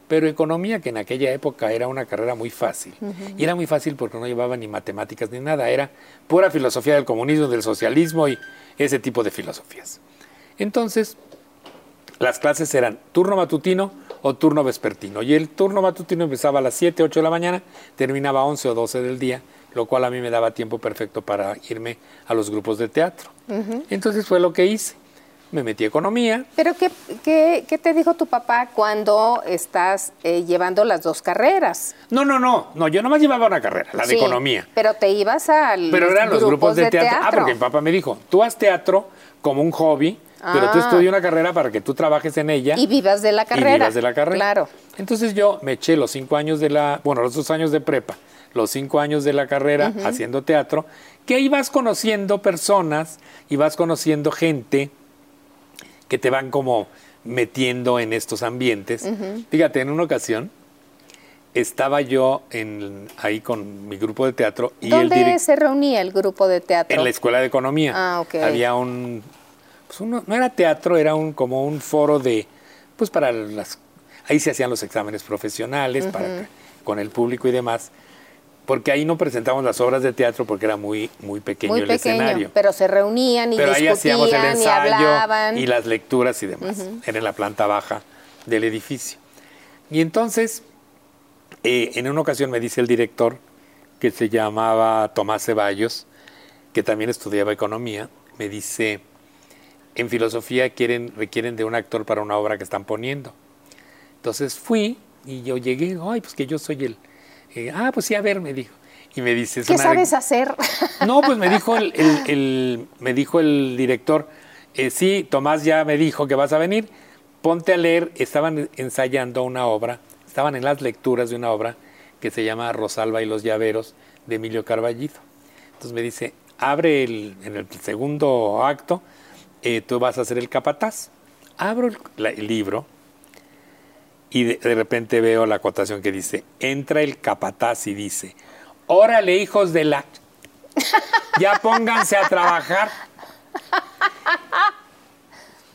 Pero economía, que en aquella época era una carrera muy fácil, y era muy fácil porque no llevaba ni matemáticas ni nada, era pura filosofía del comunismo, del socialismo y ese tipo de filosofías. Entonces, las clases eran turno matutino o turno vespertino. Y el turno matutino empezaba a las 7, 8 de la mañana, terminaba a 11 o 12 del día, lo cual a mí me daba tiempo perfecto para irme a los grupos de teatro. Entonces fue lo que hice. me metí a economía. ¿Pero qué, qué, qué te dijo tu papá cuando estás eh, llevando las dos carreras? No, no, no, no, yo nomás llevaba una carrera, la de Sí, economía. Pero te ibas a Pero eran los grupos de teatro. Ah, porque mi papá me dijo, tú haz teatro como un hobby, pero tú Ah. estudia una carrera para que tú trabajes en ella. Y vivas de la y carrera. vivas de la carrera. Claro. Entonces yo me eché los cinco años de la, bueno, los dos años de prepa, los cinco años de la carrera haciendo teatro, que ahí vas conociendo personas y vas conociendo gente que te van como metiendo en estos ambientes. Fíjate, en una ocasión estaba yo en, ahí con mi grupo de teatro y el ¿Dónde direc- se reunía el grupo de teatro? en la escuela de economía. Ah, ok. Había un, pues uno- no era teatro, era un como un foro de, pues para las, ahí se hacían los exámenes profesionales para con el público y demás, porque ahí no presentamos las obras de teatro porque era muy muy pequeño Muy el pequeño, escenario. pero se reunían y Pero ahí hacíamos el discutían y ensayo hablaban. y las lecturas y demás. Era en la planta baja del edificio. Y entonces, eh, en una ocasión me dice el director, que se llamaba Tomás Ceballos, que también estudiaba economía, me dice, en filosofía quieren, requieren de un actor para una obra que están poniendo. Entonces fui y yo llegué, ay, pues que yo soy el... eh, ah, pues sí, a ver, me dijo. Y me dice... "Es ¿Qué sabes hacer? no, pues me dijo el, el- el- me dijo el director, eh, sí, Tomás ya me dijo que vas a venir, ponte a leer, estaban ensayando una obra, estaban en las lecturas de una obra que se llama Rosalba y los llaveros de Emilio Carballido. Entonces me dice, abre el, en el segundo acto, eh, tú vas a ser el capataz. Abro el, la- el libro y de, de repente veo la acotación que dice, entra el capataz y dice, órale hijos de la... Ya pónganse a trabajar.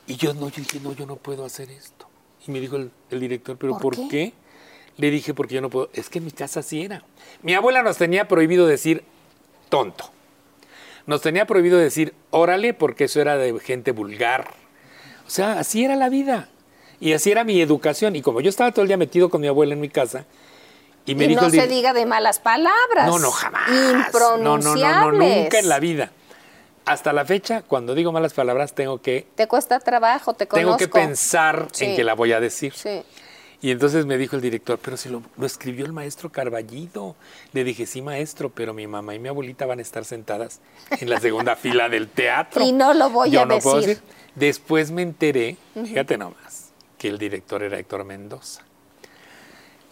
Y yo no, yo dije, no, yo no puedo hacer esto. Y me dijo el, el director, ¿pero ¿Por por, qué? qué? Le dije, porque yo no puedo. Es que en mi casa así era. Mi abuela nos tenía prohibido decir tonto. Nos tenía prohibido decir órale, porque eso era de gente vulgar. O sea, así era la vida. Y así era mi educación. Y como yo estaba todo el día metido con mi abuela en mi casa, y me y dijo no el se diga de malas palabras. no, no, jamás. No, no, no, no, Impronunciables. nunca en la vida. Hasta la fecha, cuando digo malas palabras, tengo que, Te cuesta trabajo, te conozco. tengo que pensar Sí. en que la voy a decir. Sí. Y entonces me dijo el director, pero si lo, lo escribió el maestro Carballido. Le dije, sí, maestro, pero mi mamá y mi abuelita van a estar sentadas en la segunda fila del teatro. Y no lo voy Yo a no puedo decir. Después me enteré, fíjate nomás, que el director era Héctor Mendoza.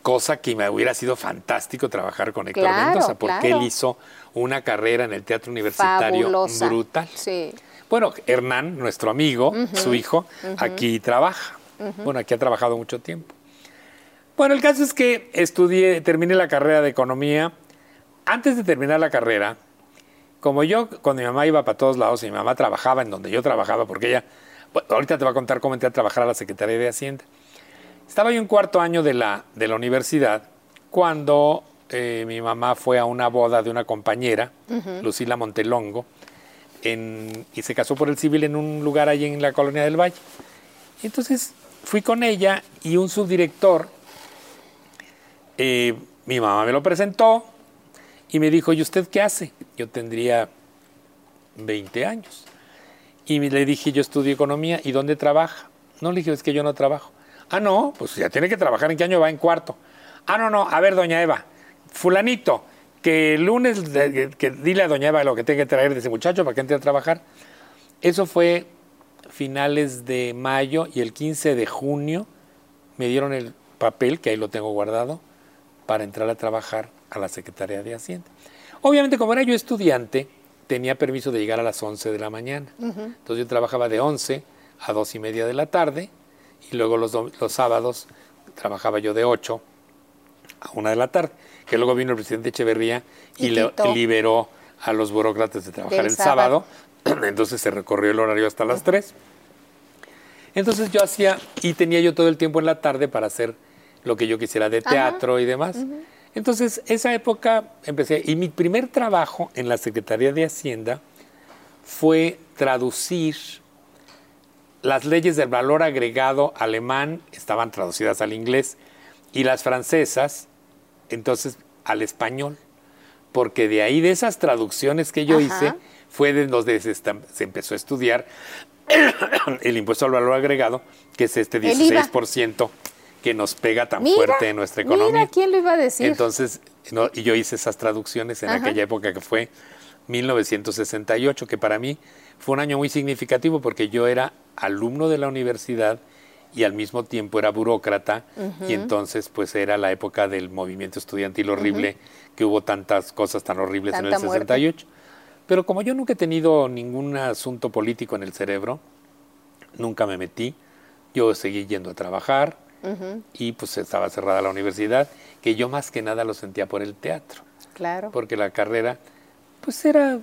Cosa que me hubiera sido fantástico trabajar con Héctor Claro, Mendoza, porque claro. él hizo una carrera en el teatro universitario Fabulosa. brutal. Sí. Bueno, Hernán, nuestro amigo, su hijo, aquí trabaja. Bueno, aquí ha trabajado mucho tiempo. Bueno, el caso es que estudié, terminé la carrera de economía. Antes de terminar la carrera, como yo, cuando mi mamá iba para todos lados y mi mamá trabajaba en donde yo trabajaba, porque ella, bueno, ahorita te va a contar cómo entré a trabajar a la Secretaría de Hacienda. Estaba yo en cuarto año de la, de la universidad cuando eh, mi mamá fue a una boda de una compañera, Lucila Montelongo, en- y se casó por el civil en un lugar allí en la colonia del Valle. Entonces fui con ella y un subdirector, mi mamá me lo presentó y me dijo, ¿y usted qué hace? Yo tendría 20 años. Y le dije, yo estudio economía, ¿y dónde trabaja? No le dije, es que yo no trabajo. Ah, no, pues ya tiene que trabajar, ¿en qué año va? En cuarto. Ah, no, no, a ver, doña Eva, fulanito, que el lunes, que dile a doña Eva lo que tiene que traer de ese muchacho para que entre a trabajar. Eso fue finales de mayo y el 15 de junio me dieron el papel, que ahí lo tengo guardado, para entrar a trabajar a la Secretaría de Hacienda. Obviamente, como era yo estudiante, tenía permiso de llegar a las 11 de la mañana. Entonces yo trabajaba de 11 a 2 y media de la tarde y luego los, los sábados trabajaba yo de 8 a 1 de la tarde. Que luego vino el presidente Echeverría y, Y le- liberó a los burócratas de trabajar el sábado. sábado. Entonces se recorrió el horario hasta las 3. Entonces yo hacía, y tenía yo todo el tiempo en la tarde para hacer lo que yo quisiera de teatro y demás. Entonces, esa época empecé, y mi primer trabajo en la Secretaría de Hacienda fue traducir las leyes del valor agregado alemán, estaban traducidas al inglés, y las francesas, entonces al español. Porque de ahí, de esas traducciones que yo Ajá. hice, fue de donde se, se empezó a estudiar el impuesto al valor agregado, que es este El IVA. 16% que nos pega tan Mira, fuerte en nuestra economía. Mira, ¿quién lo iba a decir? Entonces, no, y yo hice esas traducciones en Ajá. aquella época que fue 1968, que para mí fue un año muy significativo porque yo era alumno de la universidad y al mismo tiempo era burócrata y entonces pues era la época del movimiento estudiantil horrible que hubo tantas cosas tan horribles en el Tanta muerte. 68. Pero como yo nunca he tenido ningún asunto político en el cerebro, nunca me metí, yo seguí yendo a trabajar y pues estaba cerrada la universidad, que yo más que nada lo sentía por el teatro claro. porque la carrera, pues era,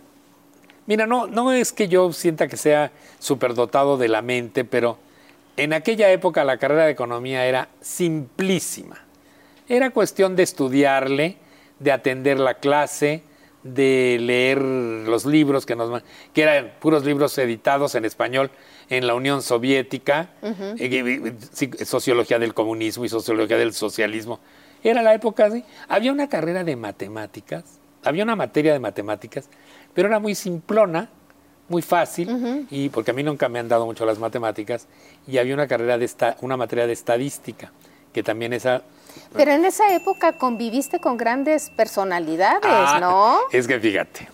mira, no, no es que yo sienta que sea superdotado de la mente, pero en aquella época la carrera de economía era simplísima. Era cuestión de estudiarle, de atender la clase, de leer los libros que nos que eran puros libros editados en español en la Unión Soviética, eh, eh, sí, sociología del comunismo y sociología del socialismo. Era la época así. Había una carrera de matemáticas, había una materia de matemáticas, pero era muy simplona, muy fácil, y porque a mí nunca me han dado mucho las matemáticas, y había una carrera de esta, una materia de estadística, que también esa Pero en esa época conviviste con grandes personalidades, Ah, ¿no? Es que fíjate,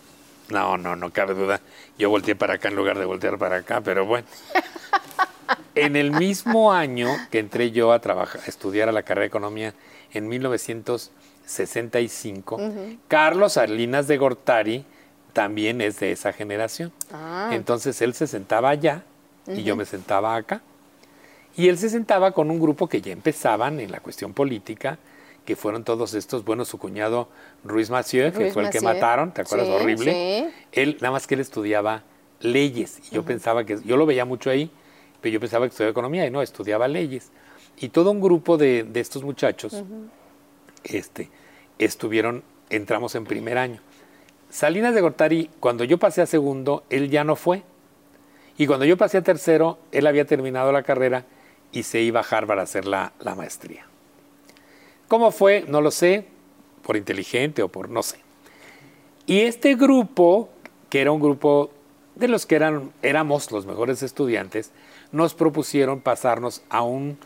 no, no, no cabe duda. Yo volteé para acá en lugar de voltear para acá, pero bueno. En el mismo año que entré yo a trabajar, a estudiar a la carrera de economía, en 1965, Carlos Salinas de Gortari también es de esa generación. Ah. Entonces él se sentaba allá y yo me sentaba acá. Y él se sentaba con un grupo que ya empezaban en la cuestión política, que fueron todos estos, bueno, su cuñado Ruiz Massieu, que Ruiz fue el que mataron, ¿te acuerdas? Sí, Horrible. sí. Él, nada más que él estudiaba leyes. Y yo pensaba que, yo lo veía mucho ahí, pero yo pensaba que estudiaba economía y no, estudiaba leyes. Y todo un grupo de, de estos muchachos, este, estuvieron, entramos en primer año. Salinas de Gortari, cuando yo pasé a segundo, él ya no fue. Y cuando yo pasé a tercero, él había terminado la carrera y se iba a Harvard a hacer la, la maestría. ¿Cómo fue? No lo sé, por inteligente o por no sé. Y este grupo, que era un grupo de los que eran, éramos los mejores estudiantes, nos propusieron pasarnos a un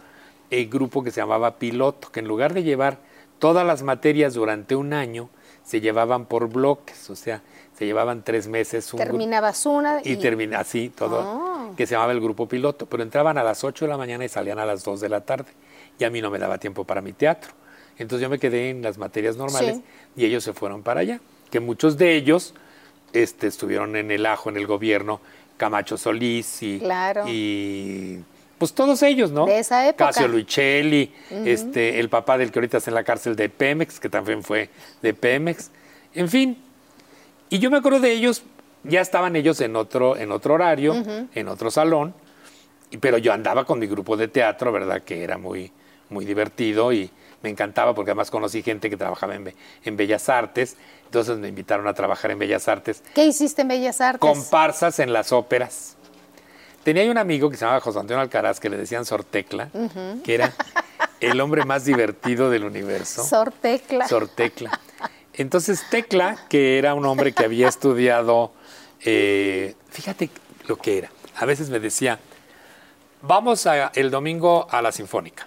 eh, grupo que se llamaba piloto, que en lugar de llevar todas las materias durante un año, se llevaban por bloques, o sea, se llevaban tres meses un. Terminabas una Y termina así todo, Ah. que se llamaba el grupo piloto, pero entraban a las 8 de la mañana y salían a las 2 de la tarde. Y a mí no me daba tiempo para mi teatro. Entonces yo me quedé en las materias normales Sí. y ellos se fueron para allá. Que muchos de ellos este, estuvieron en el ajo, en el gobierno, Camacho Solís y, Claro. y pues todos ellos, ¿no? De esa época. Casio Luichelli, este, el papá del que ahorita está en la cárcel de Pemex, que también fue de Pemex. En fin, y yo me acuerdo de ellos, ya estaban ellos en otro, en otro horario, en otro salón, pero yo andaba con mi grupo de teatro, ¿verdad? Que era muy, muy divertido y me encantaba porque además conocí gente que trabajaba en, en Bellas Artes, entonces me invitaron a trabajar en Bellas Artes, ¿Qué hiciste en Bellas Artes? comparsas en las óperas. Tenía un amigo que se llamaba José Antonio Alcaraz, que le decían Sortecla, que era el hombre más divertido del universo. Sor Tecla. Entonces Tecla, que era un hombre que había estudiado, eh, fíjate lo que era. A veces me decía, vamos a- el domingo a la Sinfónica.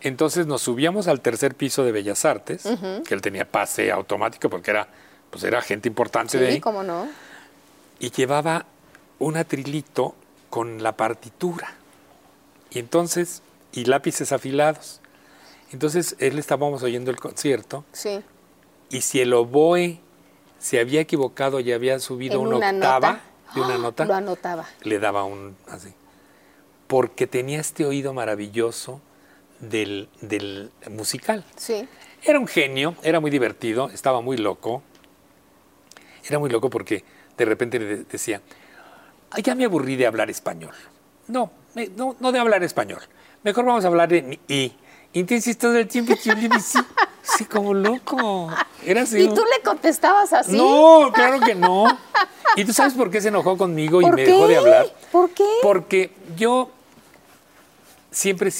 Entonces nos subíamos al tercer piso de Bellas Artes, que él tenía pase automático porque era, pues era gente importante de sí, ahí, cómo no. y llevaba un atrilito con la partitura. Y entonces, y lápices afilados. Entonces él estábamos oyendo el concierto Sí. Y si el oboe se había equivocado y había subido una, una octava nota. de una nota, Lo anotaba. le daba un así. Porque tenía este oído maravilloso del, del musical. Sí. Era un genio, era muy divertido, estaba muy loco. Era muy loco porque de repente le de- decía, "Ay, ya me aburrí de hablar español. No, no, no de hablar español. Mejor vamos a hablar en I. Entonces todo el tiempo yo le decía, sí, como loco. Era así. ¿Y tú le contestabas así? No, claro que no. ¿Y tú sabes por qué se enojó conmigo y ¿Por me dejó de hablar? ¿Por qué? Porque yo siempre,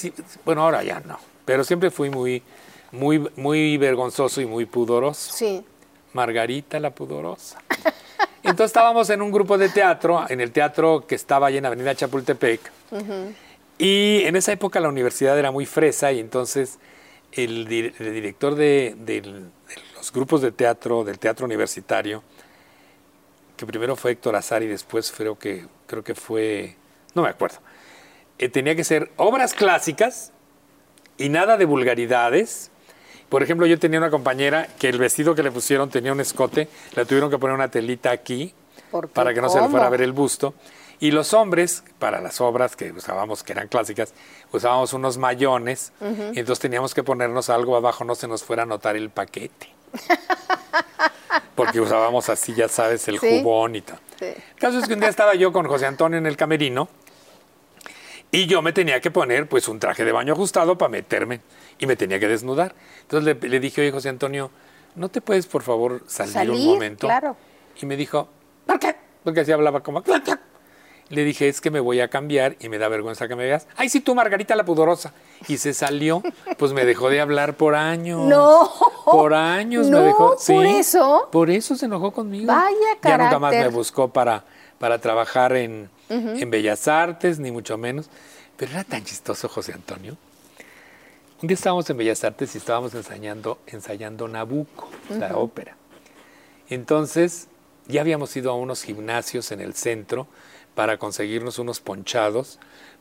bueno, ahora ya no, pero siempre fui muy, muy, muy vergonzoso y muy pudoroso. Sí. Margarita la pudorosa. Entonces estábamos en un grupo de teatro, en el teatro que estaba ahí en Avenida Chapultepec. Y en esa época la universidad era muy fresa y entonces el, dir- el director de, los grupos de teatro, del teatro universitario, que primero fue Héctor Azar y después creo que, creo que fue, no me acuerdo, eh, tenía que ser obras clásicas y nada de vulgaridades. Por ejemplo, yo tenía una compañera que el vestido que le pusieron tenía un escote, le tuvieron que poner una telita aquí para que no se le fuera a ver el busto. Y los hombres, para las obras que usábamos, que eran clásicas, usábamos unos mayones, y entonces teníamos que ponernos algo abajo, no se nos fuera a notar el paquete. Porque usábamos así, ya sabes, el Sí. jubón y tal. Sí. El caso es que un día estaba yo con José Antonio en el camerino y yo me tenía que poner pues un traje de baño ajustado para meterme y me tenía que desnudar. Entonces le, le dije, oye José Antonio, ¿no te puedes por favor salir, un momento? claro. Y me dijo, ¿por qué? Porque así hablaba como... "Clac, clac". Le dije, es que me voy a cambiar y me da vergüenza que me veas. Ay, sí, tú, Margarita la pudorosa. Y se salió, pues me dejó de hablar por años. No. Por años No, me dejó. ¿por sí, eso? Por eso se enojó conmigo. Vaya Ya nunca más me carácter. buscó para, para trabajar en, en Bellas Artes, ni mucho menos. Pero era tan chistoso José Antonio. Un día estábamos en Bellas Artes y estábamos ensayando, ensayando Nabucco, la ópera. Entonces, ya habíamos ido a unos gimnasios en el centro para conseguirnos unos ponchados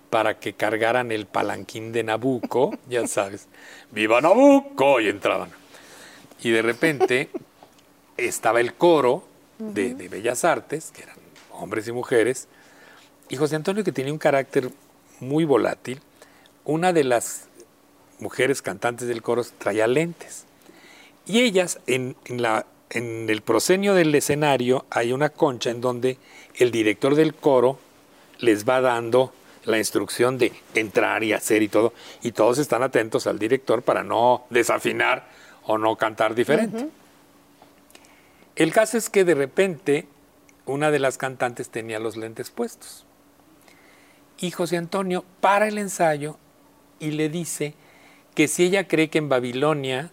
para que cargaran el palanquín de Nabucco, ya sabes, ¡Viva Nabucco! Y entraban. Y de repente estaba el coro de, de Bellas Artes, que eran hombres y mujeres, y José Antonio, que tenía un carácter muy volátil, una de las mujeres cantantes del coro traía lentes. Y ellas, en, en la, en el proscenio del escenario, hay una concha en donde el director del coro les va dando la instrucción de entrar y hacer y todo, y todos están atentos al director para no desafinar o no cantar diferente. El caso es que de repente una de las cantantes tenía los lentes puestos. Y José Antonio para el ensayo y le dice que si ella cree que en Babilonia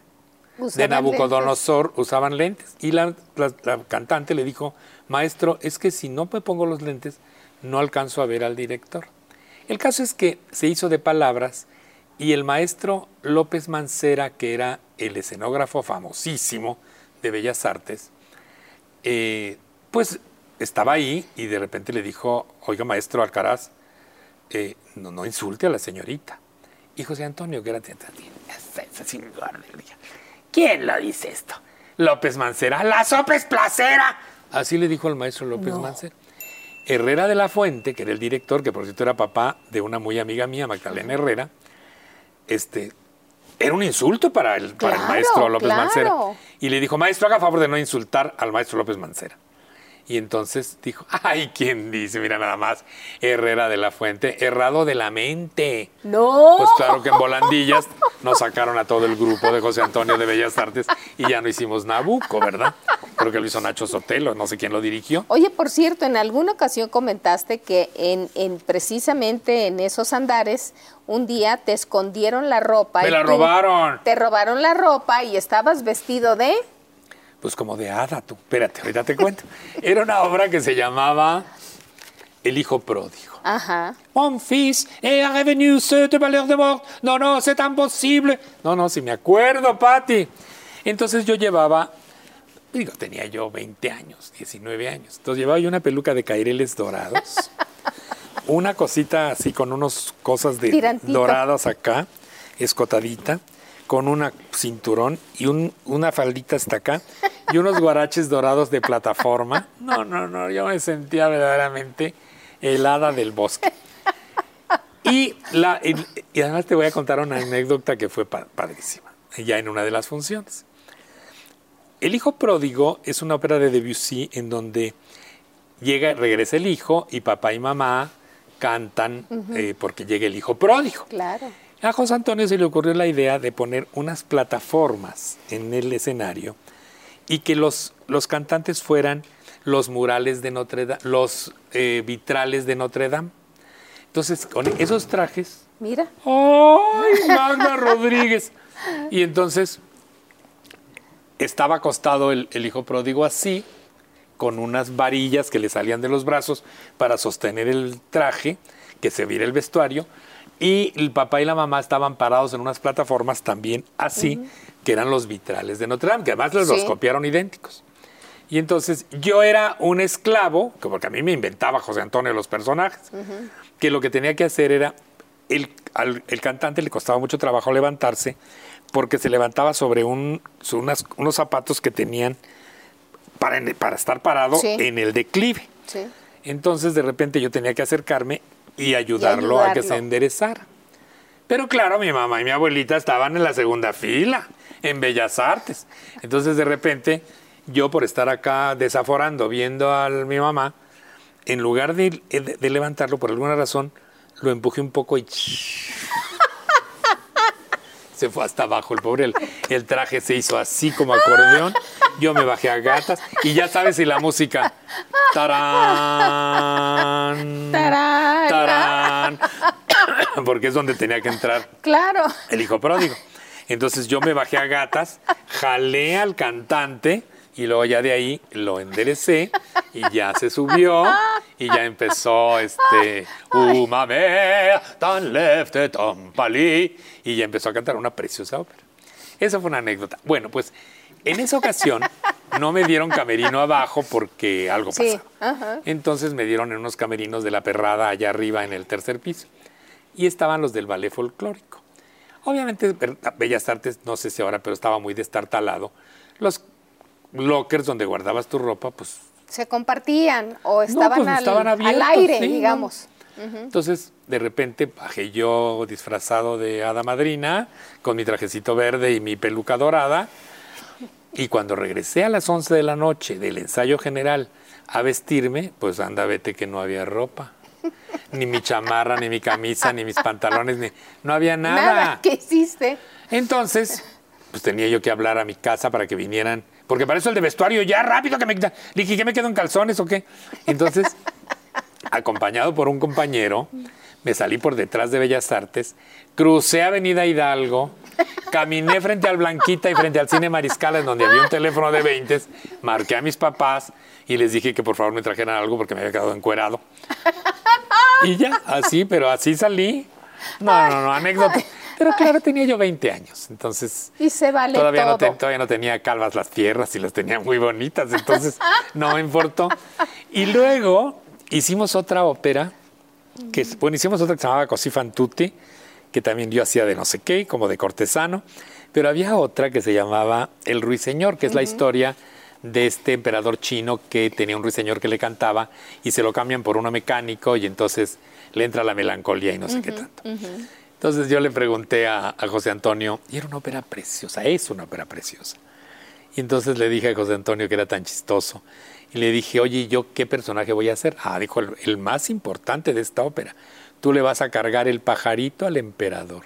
de Nabucodonosor usaban lentes. Y la, la- la cantante le dijo, maestro, es que si no me pongo los lentes, no alcanzo a ver al director. El caso es que se hizo de palabras y el maestro López Mancera, que era el escenógrafo famosísimo de Bellas Artes, eh, pues estaba ahí y de repente le dijo, oiga maestro Alcaraz, eh, no, no insulte a la señorita. Y José Antonio, que era ¿quién lo dice esto? López Mancera, la sopa es placera. Así le dijo el maestro López Mancera. Herrera de la Fuente, que era el director, que por cierto era papá de una muy amiga mía, Magdalena Herrera, este, era un insulto para el, para el maestro López claro. Mancera. Y le dijo, maestro, haga favor de no insultar al maestro López Mancera. Y entonces dijo, ay, ¿quién dice? Mira nada más, Herrera de la Fuente, errado de la mente. No. Pues claro que en volandillas nos sacaron a todo el grupo de José Antonio de Bellas Artes y ya no hicimos Nabucco, ¿verdad? Creo que lo hizo Nacho Sotelo, no sé quién lo dirigió. Oye, por cierto, en alguna ocasión comentaste que en, en precisamente en esos andares, un día te escondieron la ropa. Me y la robaron. Te robaron la ropa y estabas vestido de... Pues como de hada, tú. Espérate, ahorita te cuento. Era una obra que se llamaba El Hijo Pródigo. Ajá. Mon fils est revenu de valeur de mort. No, no, c'est imposible. No, no, si me acuerdo, Patti. Entonces yo llevaba, digo, tenía yo 20 años, 19 años. Entonces llevaba yo una peluca de caireles dorados, una cosita así con unos cosas de Tirantito. doradas acá, escotadita, con una cinturón y un- una faldita hasta acá y unos guaraches dorados de plataforma. No, no, no, yo me sentía verdaderamente helada del bosque. Y, la, y, y además te voy a contar una anécdota que fue pa- padrísima, ya en una de las funciones. El hijo pródigo es una ópera de Debussy en donde llega, regresa el hijo y papá y mamá cantan eh, porque llega el hijo pródigo. Claro. A José Antonio se le ocurrió la idea de poner unas plataformas en el escenario y que los, los cantantes fueran los murales de Notre Dame, los eh, vitrales de Notre Dame. Entonces, con esos trajes, Mira. ¡ay, Magda Rodríguez! Y entonces estaba acostado el, el hijo pródigo así, con unas varillas que le salían de los brazos para sostener el traje, que se viera el vestuario, y el papá y la mamá estaban parados en unas plataformas también así, que eran los vitrales de Notre Dame, que además los Sí. copiaron idénticos. Y entonces yo era un esclavo, que porque a mí me inventaba José Antonio los personajes, que lo que tenía que hacer era, el, al el cantante le costaba mucho trabajo levantarse, porque se levantaba sobre un, sobre unas- unos zapatos que tenían para, para estar parado Sí. en el declive. Sí. Entonces de repente yo tenía que acercarme y ayudarlo, a que se enderezara. Pero claro, mi mamá y mi abuelita estaban en la segunda fila, en Bellas Artes. Entonces de repente yo por estar acá desaforando, viendo a mi mamá, en lugar de, de- de levantarlo por alguna razón, lo empujé un poco y se fue hasta abajo el pobre. El, el traje se hizo así como acordeón. Yo me bajé a gatas y ya sabes si la música. Tarán. Tarán. Tarán. Porque es donde tenía que entrar Claro. el hijo pródigo. Entonces yo me bajé a gatas, jalé al cantante y luego ya de ahí lo enderecé y ya se subió y ya empezó este Uma mea tan lefte tan palí y ya empezó a cantar una preciosa ópera. Esa fue una anécdota. Bueno, pues en esa ocasión no me dieron camerino abajo porque algo Sí, pasaba. ajá. Entonces me dieron en unos camerinos de la perrada allá arriba en el tercer piso y estaban los del ballet folclórico. Obviamente, Bellas Artes, no sé si ahora, pero estaba muy destartalado. Los lockers donde guardabas tu ropa, pues Se compartían o estaban, pues, al, estaban al aire, sí, ¿no? digamos. Entonces, de repente bajé yo disfrazado de hada madrina, con mi trajecito verde y mi peluca dorada. Y cuando regresé a las 11 de la noche del ensayo general a vestirme, pues anda, vete que no había ropa. Ni mi chamarra, ni mi camisa, ni mis pantalones, ni, no había nada. Nada. ¿Qué hiciste? Entonces, pues tenía yo que hablar a mi casa para que vinieran. Porque para eso el de vestuario, ya rápido que me. Le dije, ¿qué me quedo en calzones o qué? Entonces, acompañado por un compañero, me salí por detrás de Bellas Artes, crucé Avenida Hidalgo, caminé frente al Blanquita y frente al Cine Mariscal, en donde había un teléfono de 20, marqué a mis papás y les dije que por favor me trajeran algo porque me había quedado encuerado. Y ya, así, pero así salí. No, no, no, anécdota. Pero claro, tenía yo 20 años, entonces Y se vale todavía, no te- todavía no tenía calvas las tierras y las tenía muy bonitas, entonces no me importó. Y luego hicimos otra ópera, que bueno, hicimos otra que se llamaba Così fan tutti, que también yo hacía de no sé qué, como de cortesano, pero había otra que se llamaba El Ruiseñor, que es la historia de este emperador chino que tenía un ruiseñor que le cantaba y se lo cambian por uno mecánico y entonces le entra la melancolía y no sé qué tanto. Entonces yo le pregunté a, José Antonio, y era una ópera preciosa, es una ópera preciosa. Y entonces le dije a José Antonio que era tan chistoso. Y le dije, oye, ¿y ¿yo qué personaje voy a hacer? Ah, dijo, el, el más importante de esta ópera. Tú le vas a cargar el pajarito al emperador.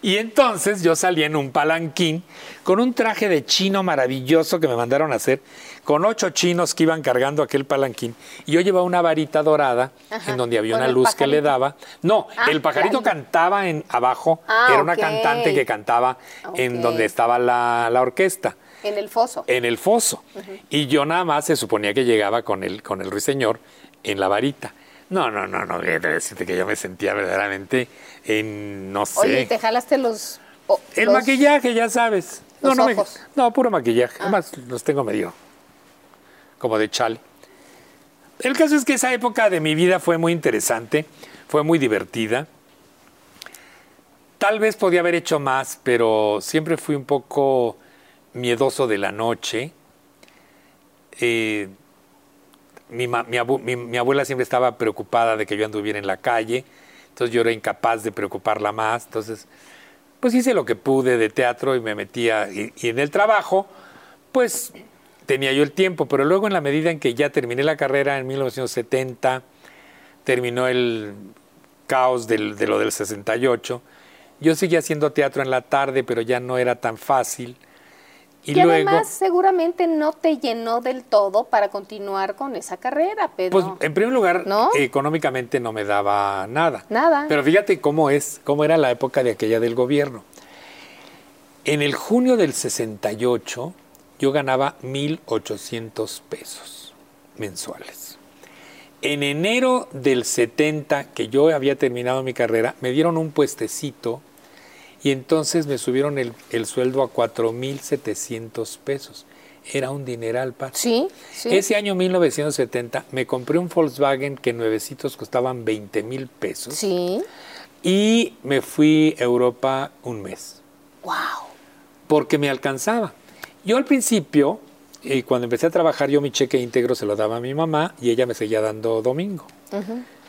Y entonces yo salí en un palanquín con un traje de chino maravilloso que me mandaron a hacer, con ocho chinos que iban cargando aquel palanquín. Y yo llevaba una varita dorada Ajá, en donde había una luz que le daba. No, Ah, el pajarito cantaba en abajo, Ah, era una cantante que cantaba en donde estaba la, la orquesta En el foso. en el foso. Y yo nada más se suponía que llegaba con el, con el ruiseñor en la varita. No, no, no, no, voy decirte que yo me sentía verdaderamente en, no sé. Oye, ¿te jalaste los... el los- maquillaje, ya sabes. No, los no, me- ojos. Ah. no, puro maquillaje. Además, los tengo medio como de chale. El caso es que esa época de mi vida fue muy interesante, fue muy divertida. Tal vez podía haber hecho más, pero siempre fui un poco miedoso de la noche. Eh, mi, abuela siempre estaba preocupada de que yo anduviera en la calle, entonces yo era incapaz de preocuparla más. Entonces, pues hice lo que pude de teatro y me metía. Y en el trabajo, pues tenía yo el tiempo, pero luego en la medida en que ya terminé la carrera en 1970, terminó el caos del- de lo del 68, yo seguía haciendo teatro en la tarde, pero ya no era tan fácil. Y, luego, además seguramente no te llenó del todo para continuar con esa carrera, Pedro. pues en primer lugar, ¿No? económicamente no me daba nada. Nada. Pero fíjate cómo es, cómo era la época de aquella del gobierno. En el junio del 68 yo ganaba 1.800 pesos. mensuales. En enero del 70, que yo había terminado mi carrera, me dieron un puestecito y entonces me subieron el, el sueldo a 4.700 pesos. Era un dineral, Pati. Sí, sí. Ese año 1970 me compré un Volkswagen que nuevecitos costaban 20 mil pesos. Sí. Y me fui a Europa un mes. Wow. Porque me alcanzaba. Yo al principio, eh, cuando empecé a trabajar, yo mi cheque íntegro se lo daba a mi mamá y ella me seguía dando domingo.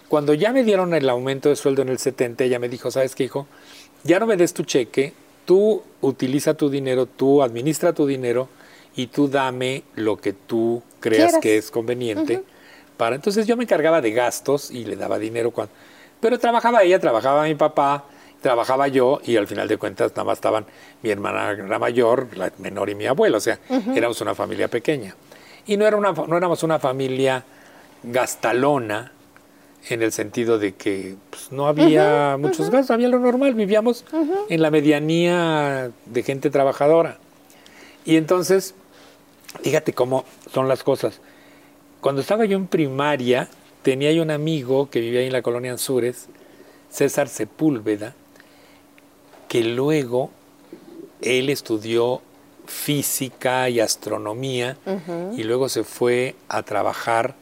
Cuando ya me dieron el aumento de sueldo en el 70, ella me dijo, ¿sabes qué, hijo? Ya no me des tu cheque, tú utiliza tu dinero, tú administra tu dinero y tú dame lo que tú creas que es conveniente. para Entonces yo me encargaba de gastos y le daba dinero cuando... Pero trabajaba ella, trabajaba mi papá, trabajaba yo y al final de cuentas nada más estaban mi hermana la mayor, la menor y mi abuelo. O sea, éramos una familia pequeña. Y no, era una, no éramos una familia gastalona en el sentido de que pues, no había muchos gastos, había lo normal, vivíamos en la medianía de gente trabajadora. Y entonces, fíjate cómo son las cosas. Cuando estaba yo en primaria, tenía yo un amigo que vivía ahí en la colonia Anzures, César Sepúlveda, que luego él estudió física y astronomía y luego se fue a trabajar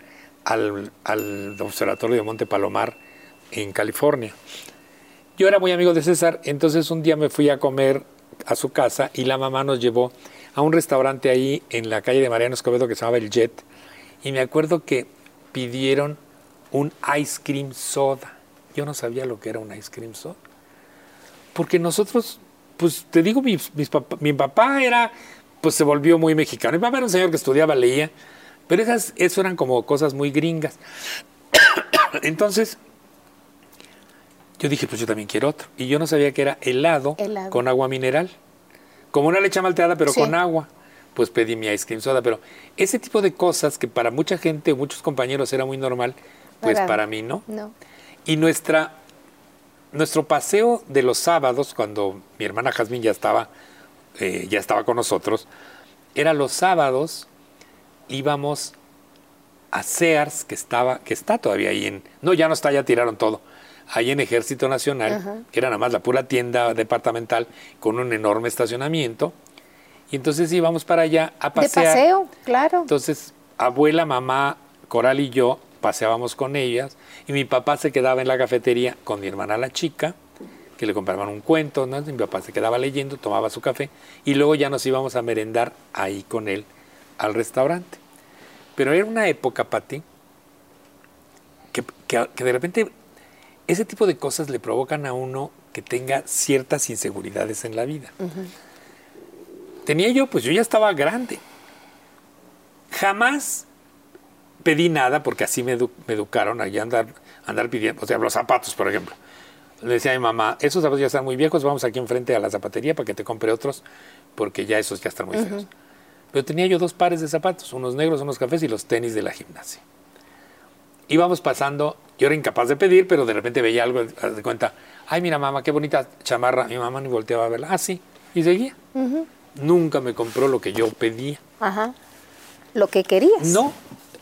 al, al observatorio de Monte Palomar en California. Yo era muy amigo de César, entonces un día me fui a comer a su casa y la mamá nos llevó a un restaurante ahí en la calle de Mariano Escobedo que se llamaba El Jet. Y me acuerdo que pidieron un ice cream soda. Yo no sabía lo que era un ice cream soda. Porque nosotros, pues te digo, mis papá- mi papá era, pues se volvió muy mexicano. Mi papá era un señor que estudiaba, leía, pero esas, eso eran como cosas muy gringas. Entonces, yo dije, pues yo también quiero otro. Y yo no sabía que era helado, Helado. con agua mineral. Como una leche malteada, pero Sí. con agua. Pues pedí mi ice cream soda. Pero ese tipo de cosas que para mucha gente, muchos compañeros era muy normal, pues Para- para mí no. No. Y nuestra, nuestro paseo de los sábados, cuando mi hermana Jazmín ya estaba, eh, ya estaba con nosotros, era los sábados, íbamos a Sears, que estaba, que está todavía ahí en, no, ya no está, ya tiraron todo, ahí en Ejército Nacional, que era nada más la pura tienda departamental con un enorme estacionamiento. Y entonces íbamos para allá a De pasear. paseo, claro. Entonces, abuela, mamá, Coral y yo paseábamos con ellas y mi papá se quedaba en la cafetería con mi hermana la chica, que le compraban un cuento, ¿no? mi papá se quedaba leyendo, tomaba su café y luego ya nos íbamos a merendar ahí con él al restaurante. Pero era una época, Pati, que, que, que de repente ese tipo de cosas le provocan a uno que tenga ciertas inseguridades en la vida. Tenía yo, pues yo ya estaba grande. Jamás pedí nada porque así me, edu- me educaron allá andar, andar pidiendo, o sea, los zapatos, por ejemplo. Le decía a mi mamá, esos zapatos ya están muy viejos, vamos aquí enfrente a la zapatería para que te compre otros, porque ya esos ya están muy feos. Pero tenía yo dos pares de zapatos, unos negros, unos cafés y los tenis de la gimnasia. Íbamos pasando, yo era incapaz de pedir, pero de repente veía algo, de cuenta, ay, mira mamá, qué bonita chamarra. Mi mamá ni volteaba a verla, ah, sí, y seguía. Nunca me compró lo que yo pedía. Ajá. Lo que querías. No,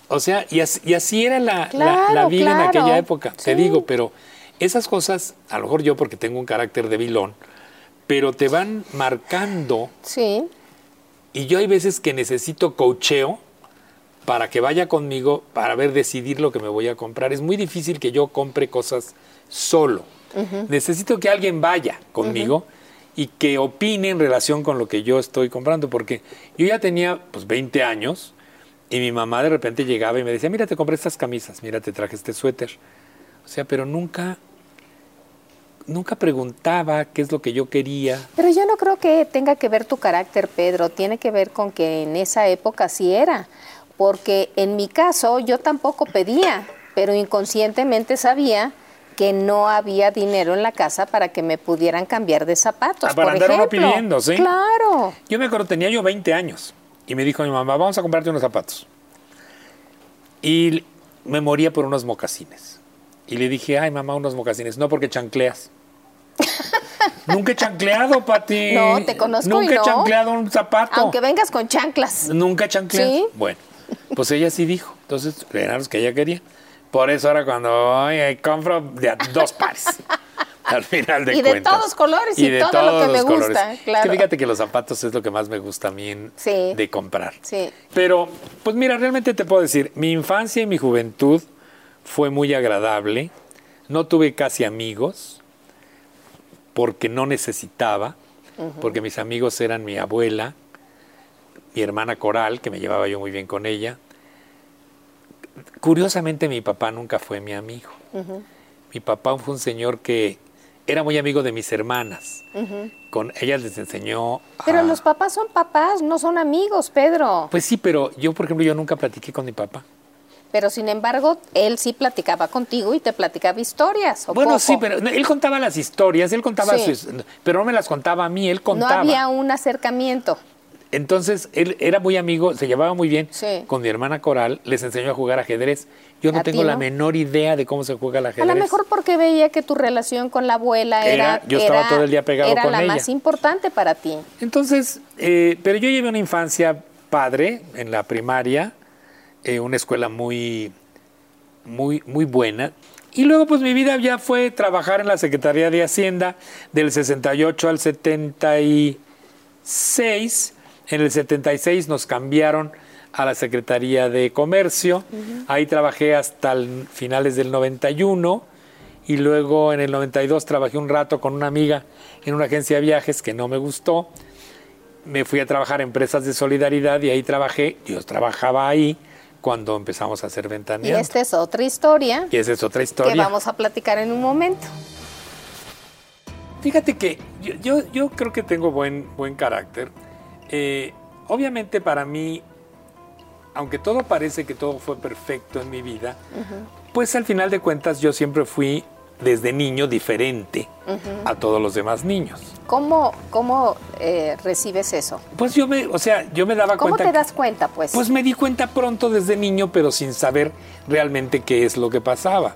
o sea, y así, y así era la, la- Claro, la vida en aquella época, te digo, pero esas cosas, a lo mejor yo porque tengo un carácter de vilón, pero te van marcando Sí. y yo hay veces que necesito coacheo para que vaya conmigo para ver decidir lo que me voy a comprar. Es muy difícil que yo compre cosas solo. Necesito que alguien vaya conmigo y que opine en relación con lo que yo estoy comprando, porque yo ya tenía pues 20 años y mi mamá de repente llegaba y me decía, mira, te compré estas camisas, mira, te traje este suéter. O sea, pero nunca, nunca preguntaba qué es lo que yo quería. Pero yo no creo que tenga que ver tu carácter, Pedro. Tiene que ver con que en esa época sí era. Porque en mi caso yo tampoco pedía, pero inconscientemente sabía que no había dinero en la casa para que me pudieran cambiar de zapatos. Ah, para por andar uno ejemplo. pidiendo, ¿sí? Claro. Yo me acuerdo, tenía yo 20 años y me dijo mi mamá, vamos a comprarte unos zapatos. Y me moría por unos mocasines. Y le dije, ay mamá, unos mocasines. No, porque chancleas. Nunca he chancleado, Pati. No, te conozco y Nunca he no. chancleado un zapato. Aunque vengas con chanclas. Nunca he chancleado. ¿Sí? Bueno, Pues ella sí dijo. Entonces, eran los que ella quería. Por eso ahora cuando ay, compro de a dos pares. al final de Y de cuentas. todos colores y de todo lo que me colores. gusta, Es que claro. fíjate que los zapatos es lo que más me gusta a mí en- Sí. de comprar. Sí. Pero, pues mira, realmente te puedo decir, mi infancia y mi juventud fue muy agradable. No tuve casi amigos porque no necesitaba, porque mis amigos eran mi abuela, mi hermana Coral, que me llevaba yo muy bien con ella. Curiosamente, mi papá nunca fue mi amigo. Mi papá fue un señor que era muy amigo de mis hermanas. Con ellas les enseñó. Pero a- los papás son papás, no son amigos, Pedro. Pues sí, pero yo, por ejemplo, yo nunca platiqué con mi papá. Pero sin embargo, él sí platicaba contigo y te platicaba historias. ¿o Bueno, poco? sí, pero no, él contaba las historias, él contaba Sí. sus, pero no me las contaba a mí, él No contaba. había un acercamiento. Entonces, él era muy amigo, se llevaba muy bien Sí. con mi hermana Coral, les enseñó a jugar ajedrez. Yo no ¿A tengo la no? menor idea de cómo se juega el A ajedrez. lo mejor porque veía que tu relación con la abuela era, Era- yo estaba era- todo el día pegado era con la ella. más importante para ti. Entonces, eh, pero yo llevé una infancia padre en la primaria, eh, una escuela muy, muy, muy buena. Y luego, pues mi vida ya fue trabajar en la Secretaría de Hacienda del 68 al 76. En el 76 nos cambiaron a la Secretaría de Comercio. Ahí trabajé hasta el finales del 91. Y luego en el 92 trabajé un rato con una amiga en una agencia de viajes que no me gustó. Me fui a trabajar en empresas de solidaridad y ahí trabajé. Yo trabajaba ahí cuando empezamos a hacer Y ventaneando. esta es otra historia Y esa es otra historia. que vamos a platicar en un momento. Fíjate que yo, yo, yo creo que tengo buen, buen carácter. Eh, obviamente para mí, aunque todo parece que todo fue perfecto en mi vida, pues al final de cuentas yo siempre fui desde niño diferente a todos los demás niños. ¿Cómo, cómo eh, recibes eso? Pues yo me, o sea, yo me daba ¿Cómo cuenta. te que- das cuenta, pues? Pues me di cuenta pronto desde niño, pero sin saber realmente qué es lo que pasaba.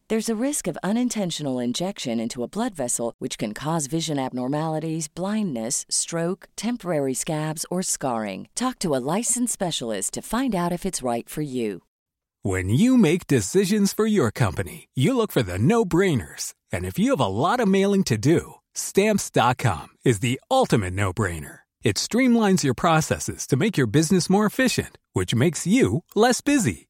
There's a risk of unintentional injection into a blood vessel, which can cause vision abnormalities, blindness, stroke, temporary scabs, or scarring. Talk to a licensed specialist to find out if it's right for you. When you make decisions for your company, you look for the no brainers. And if you have a lot of mailing to do, stamps.com is the ultimate no brainer. It streamlines your processes to make your business more efficient, which makes you less busy.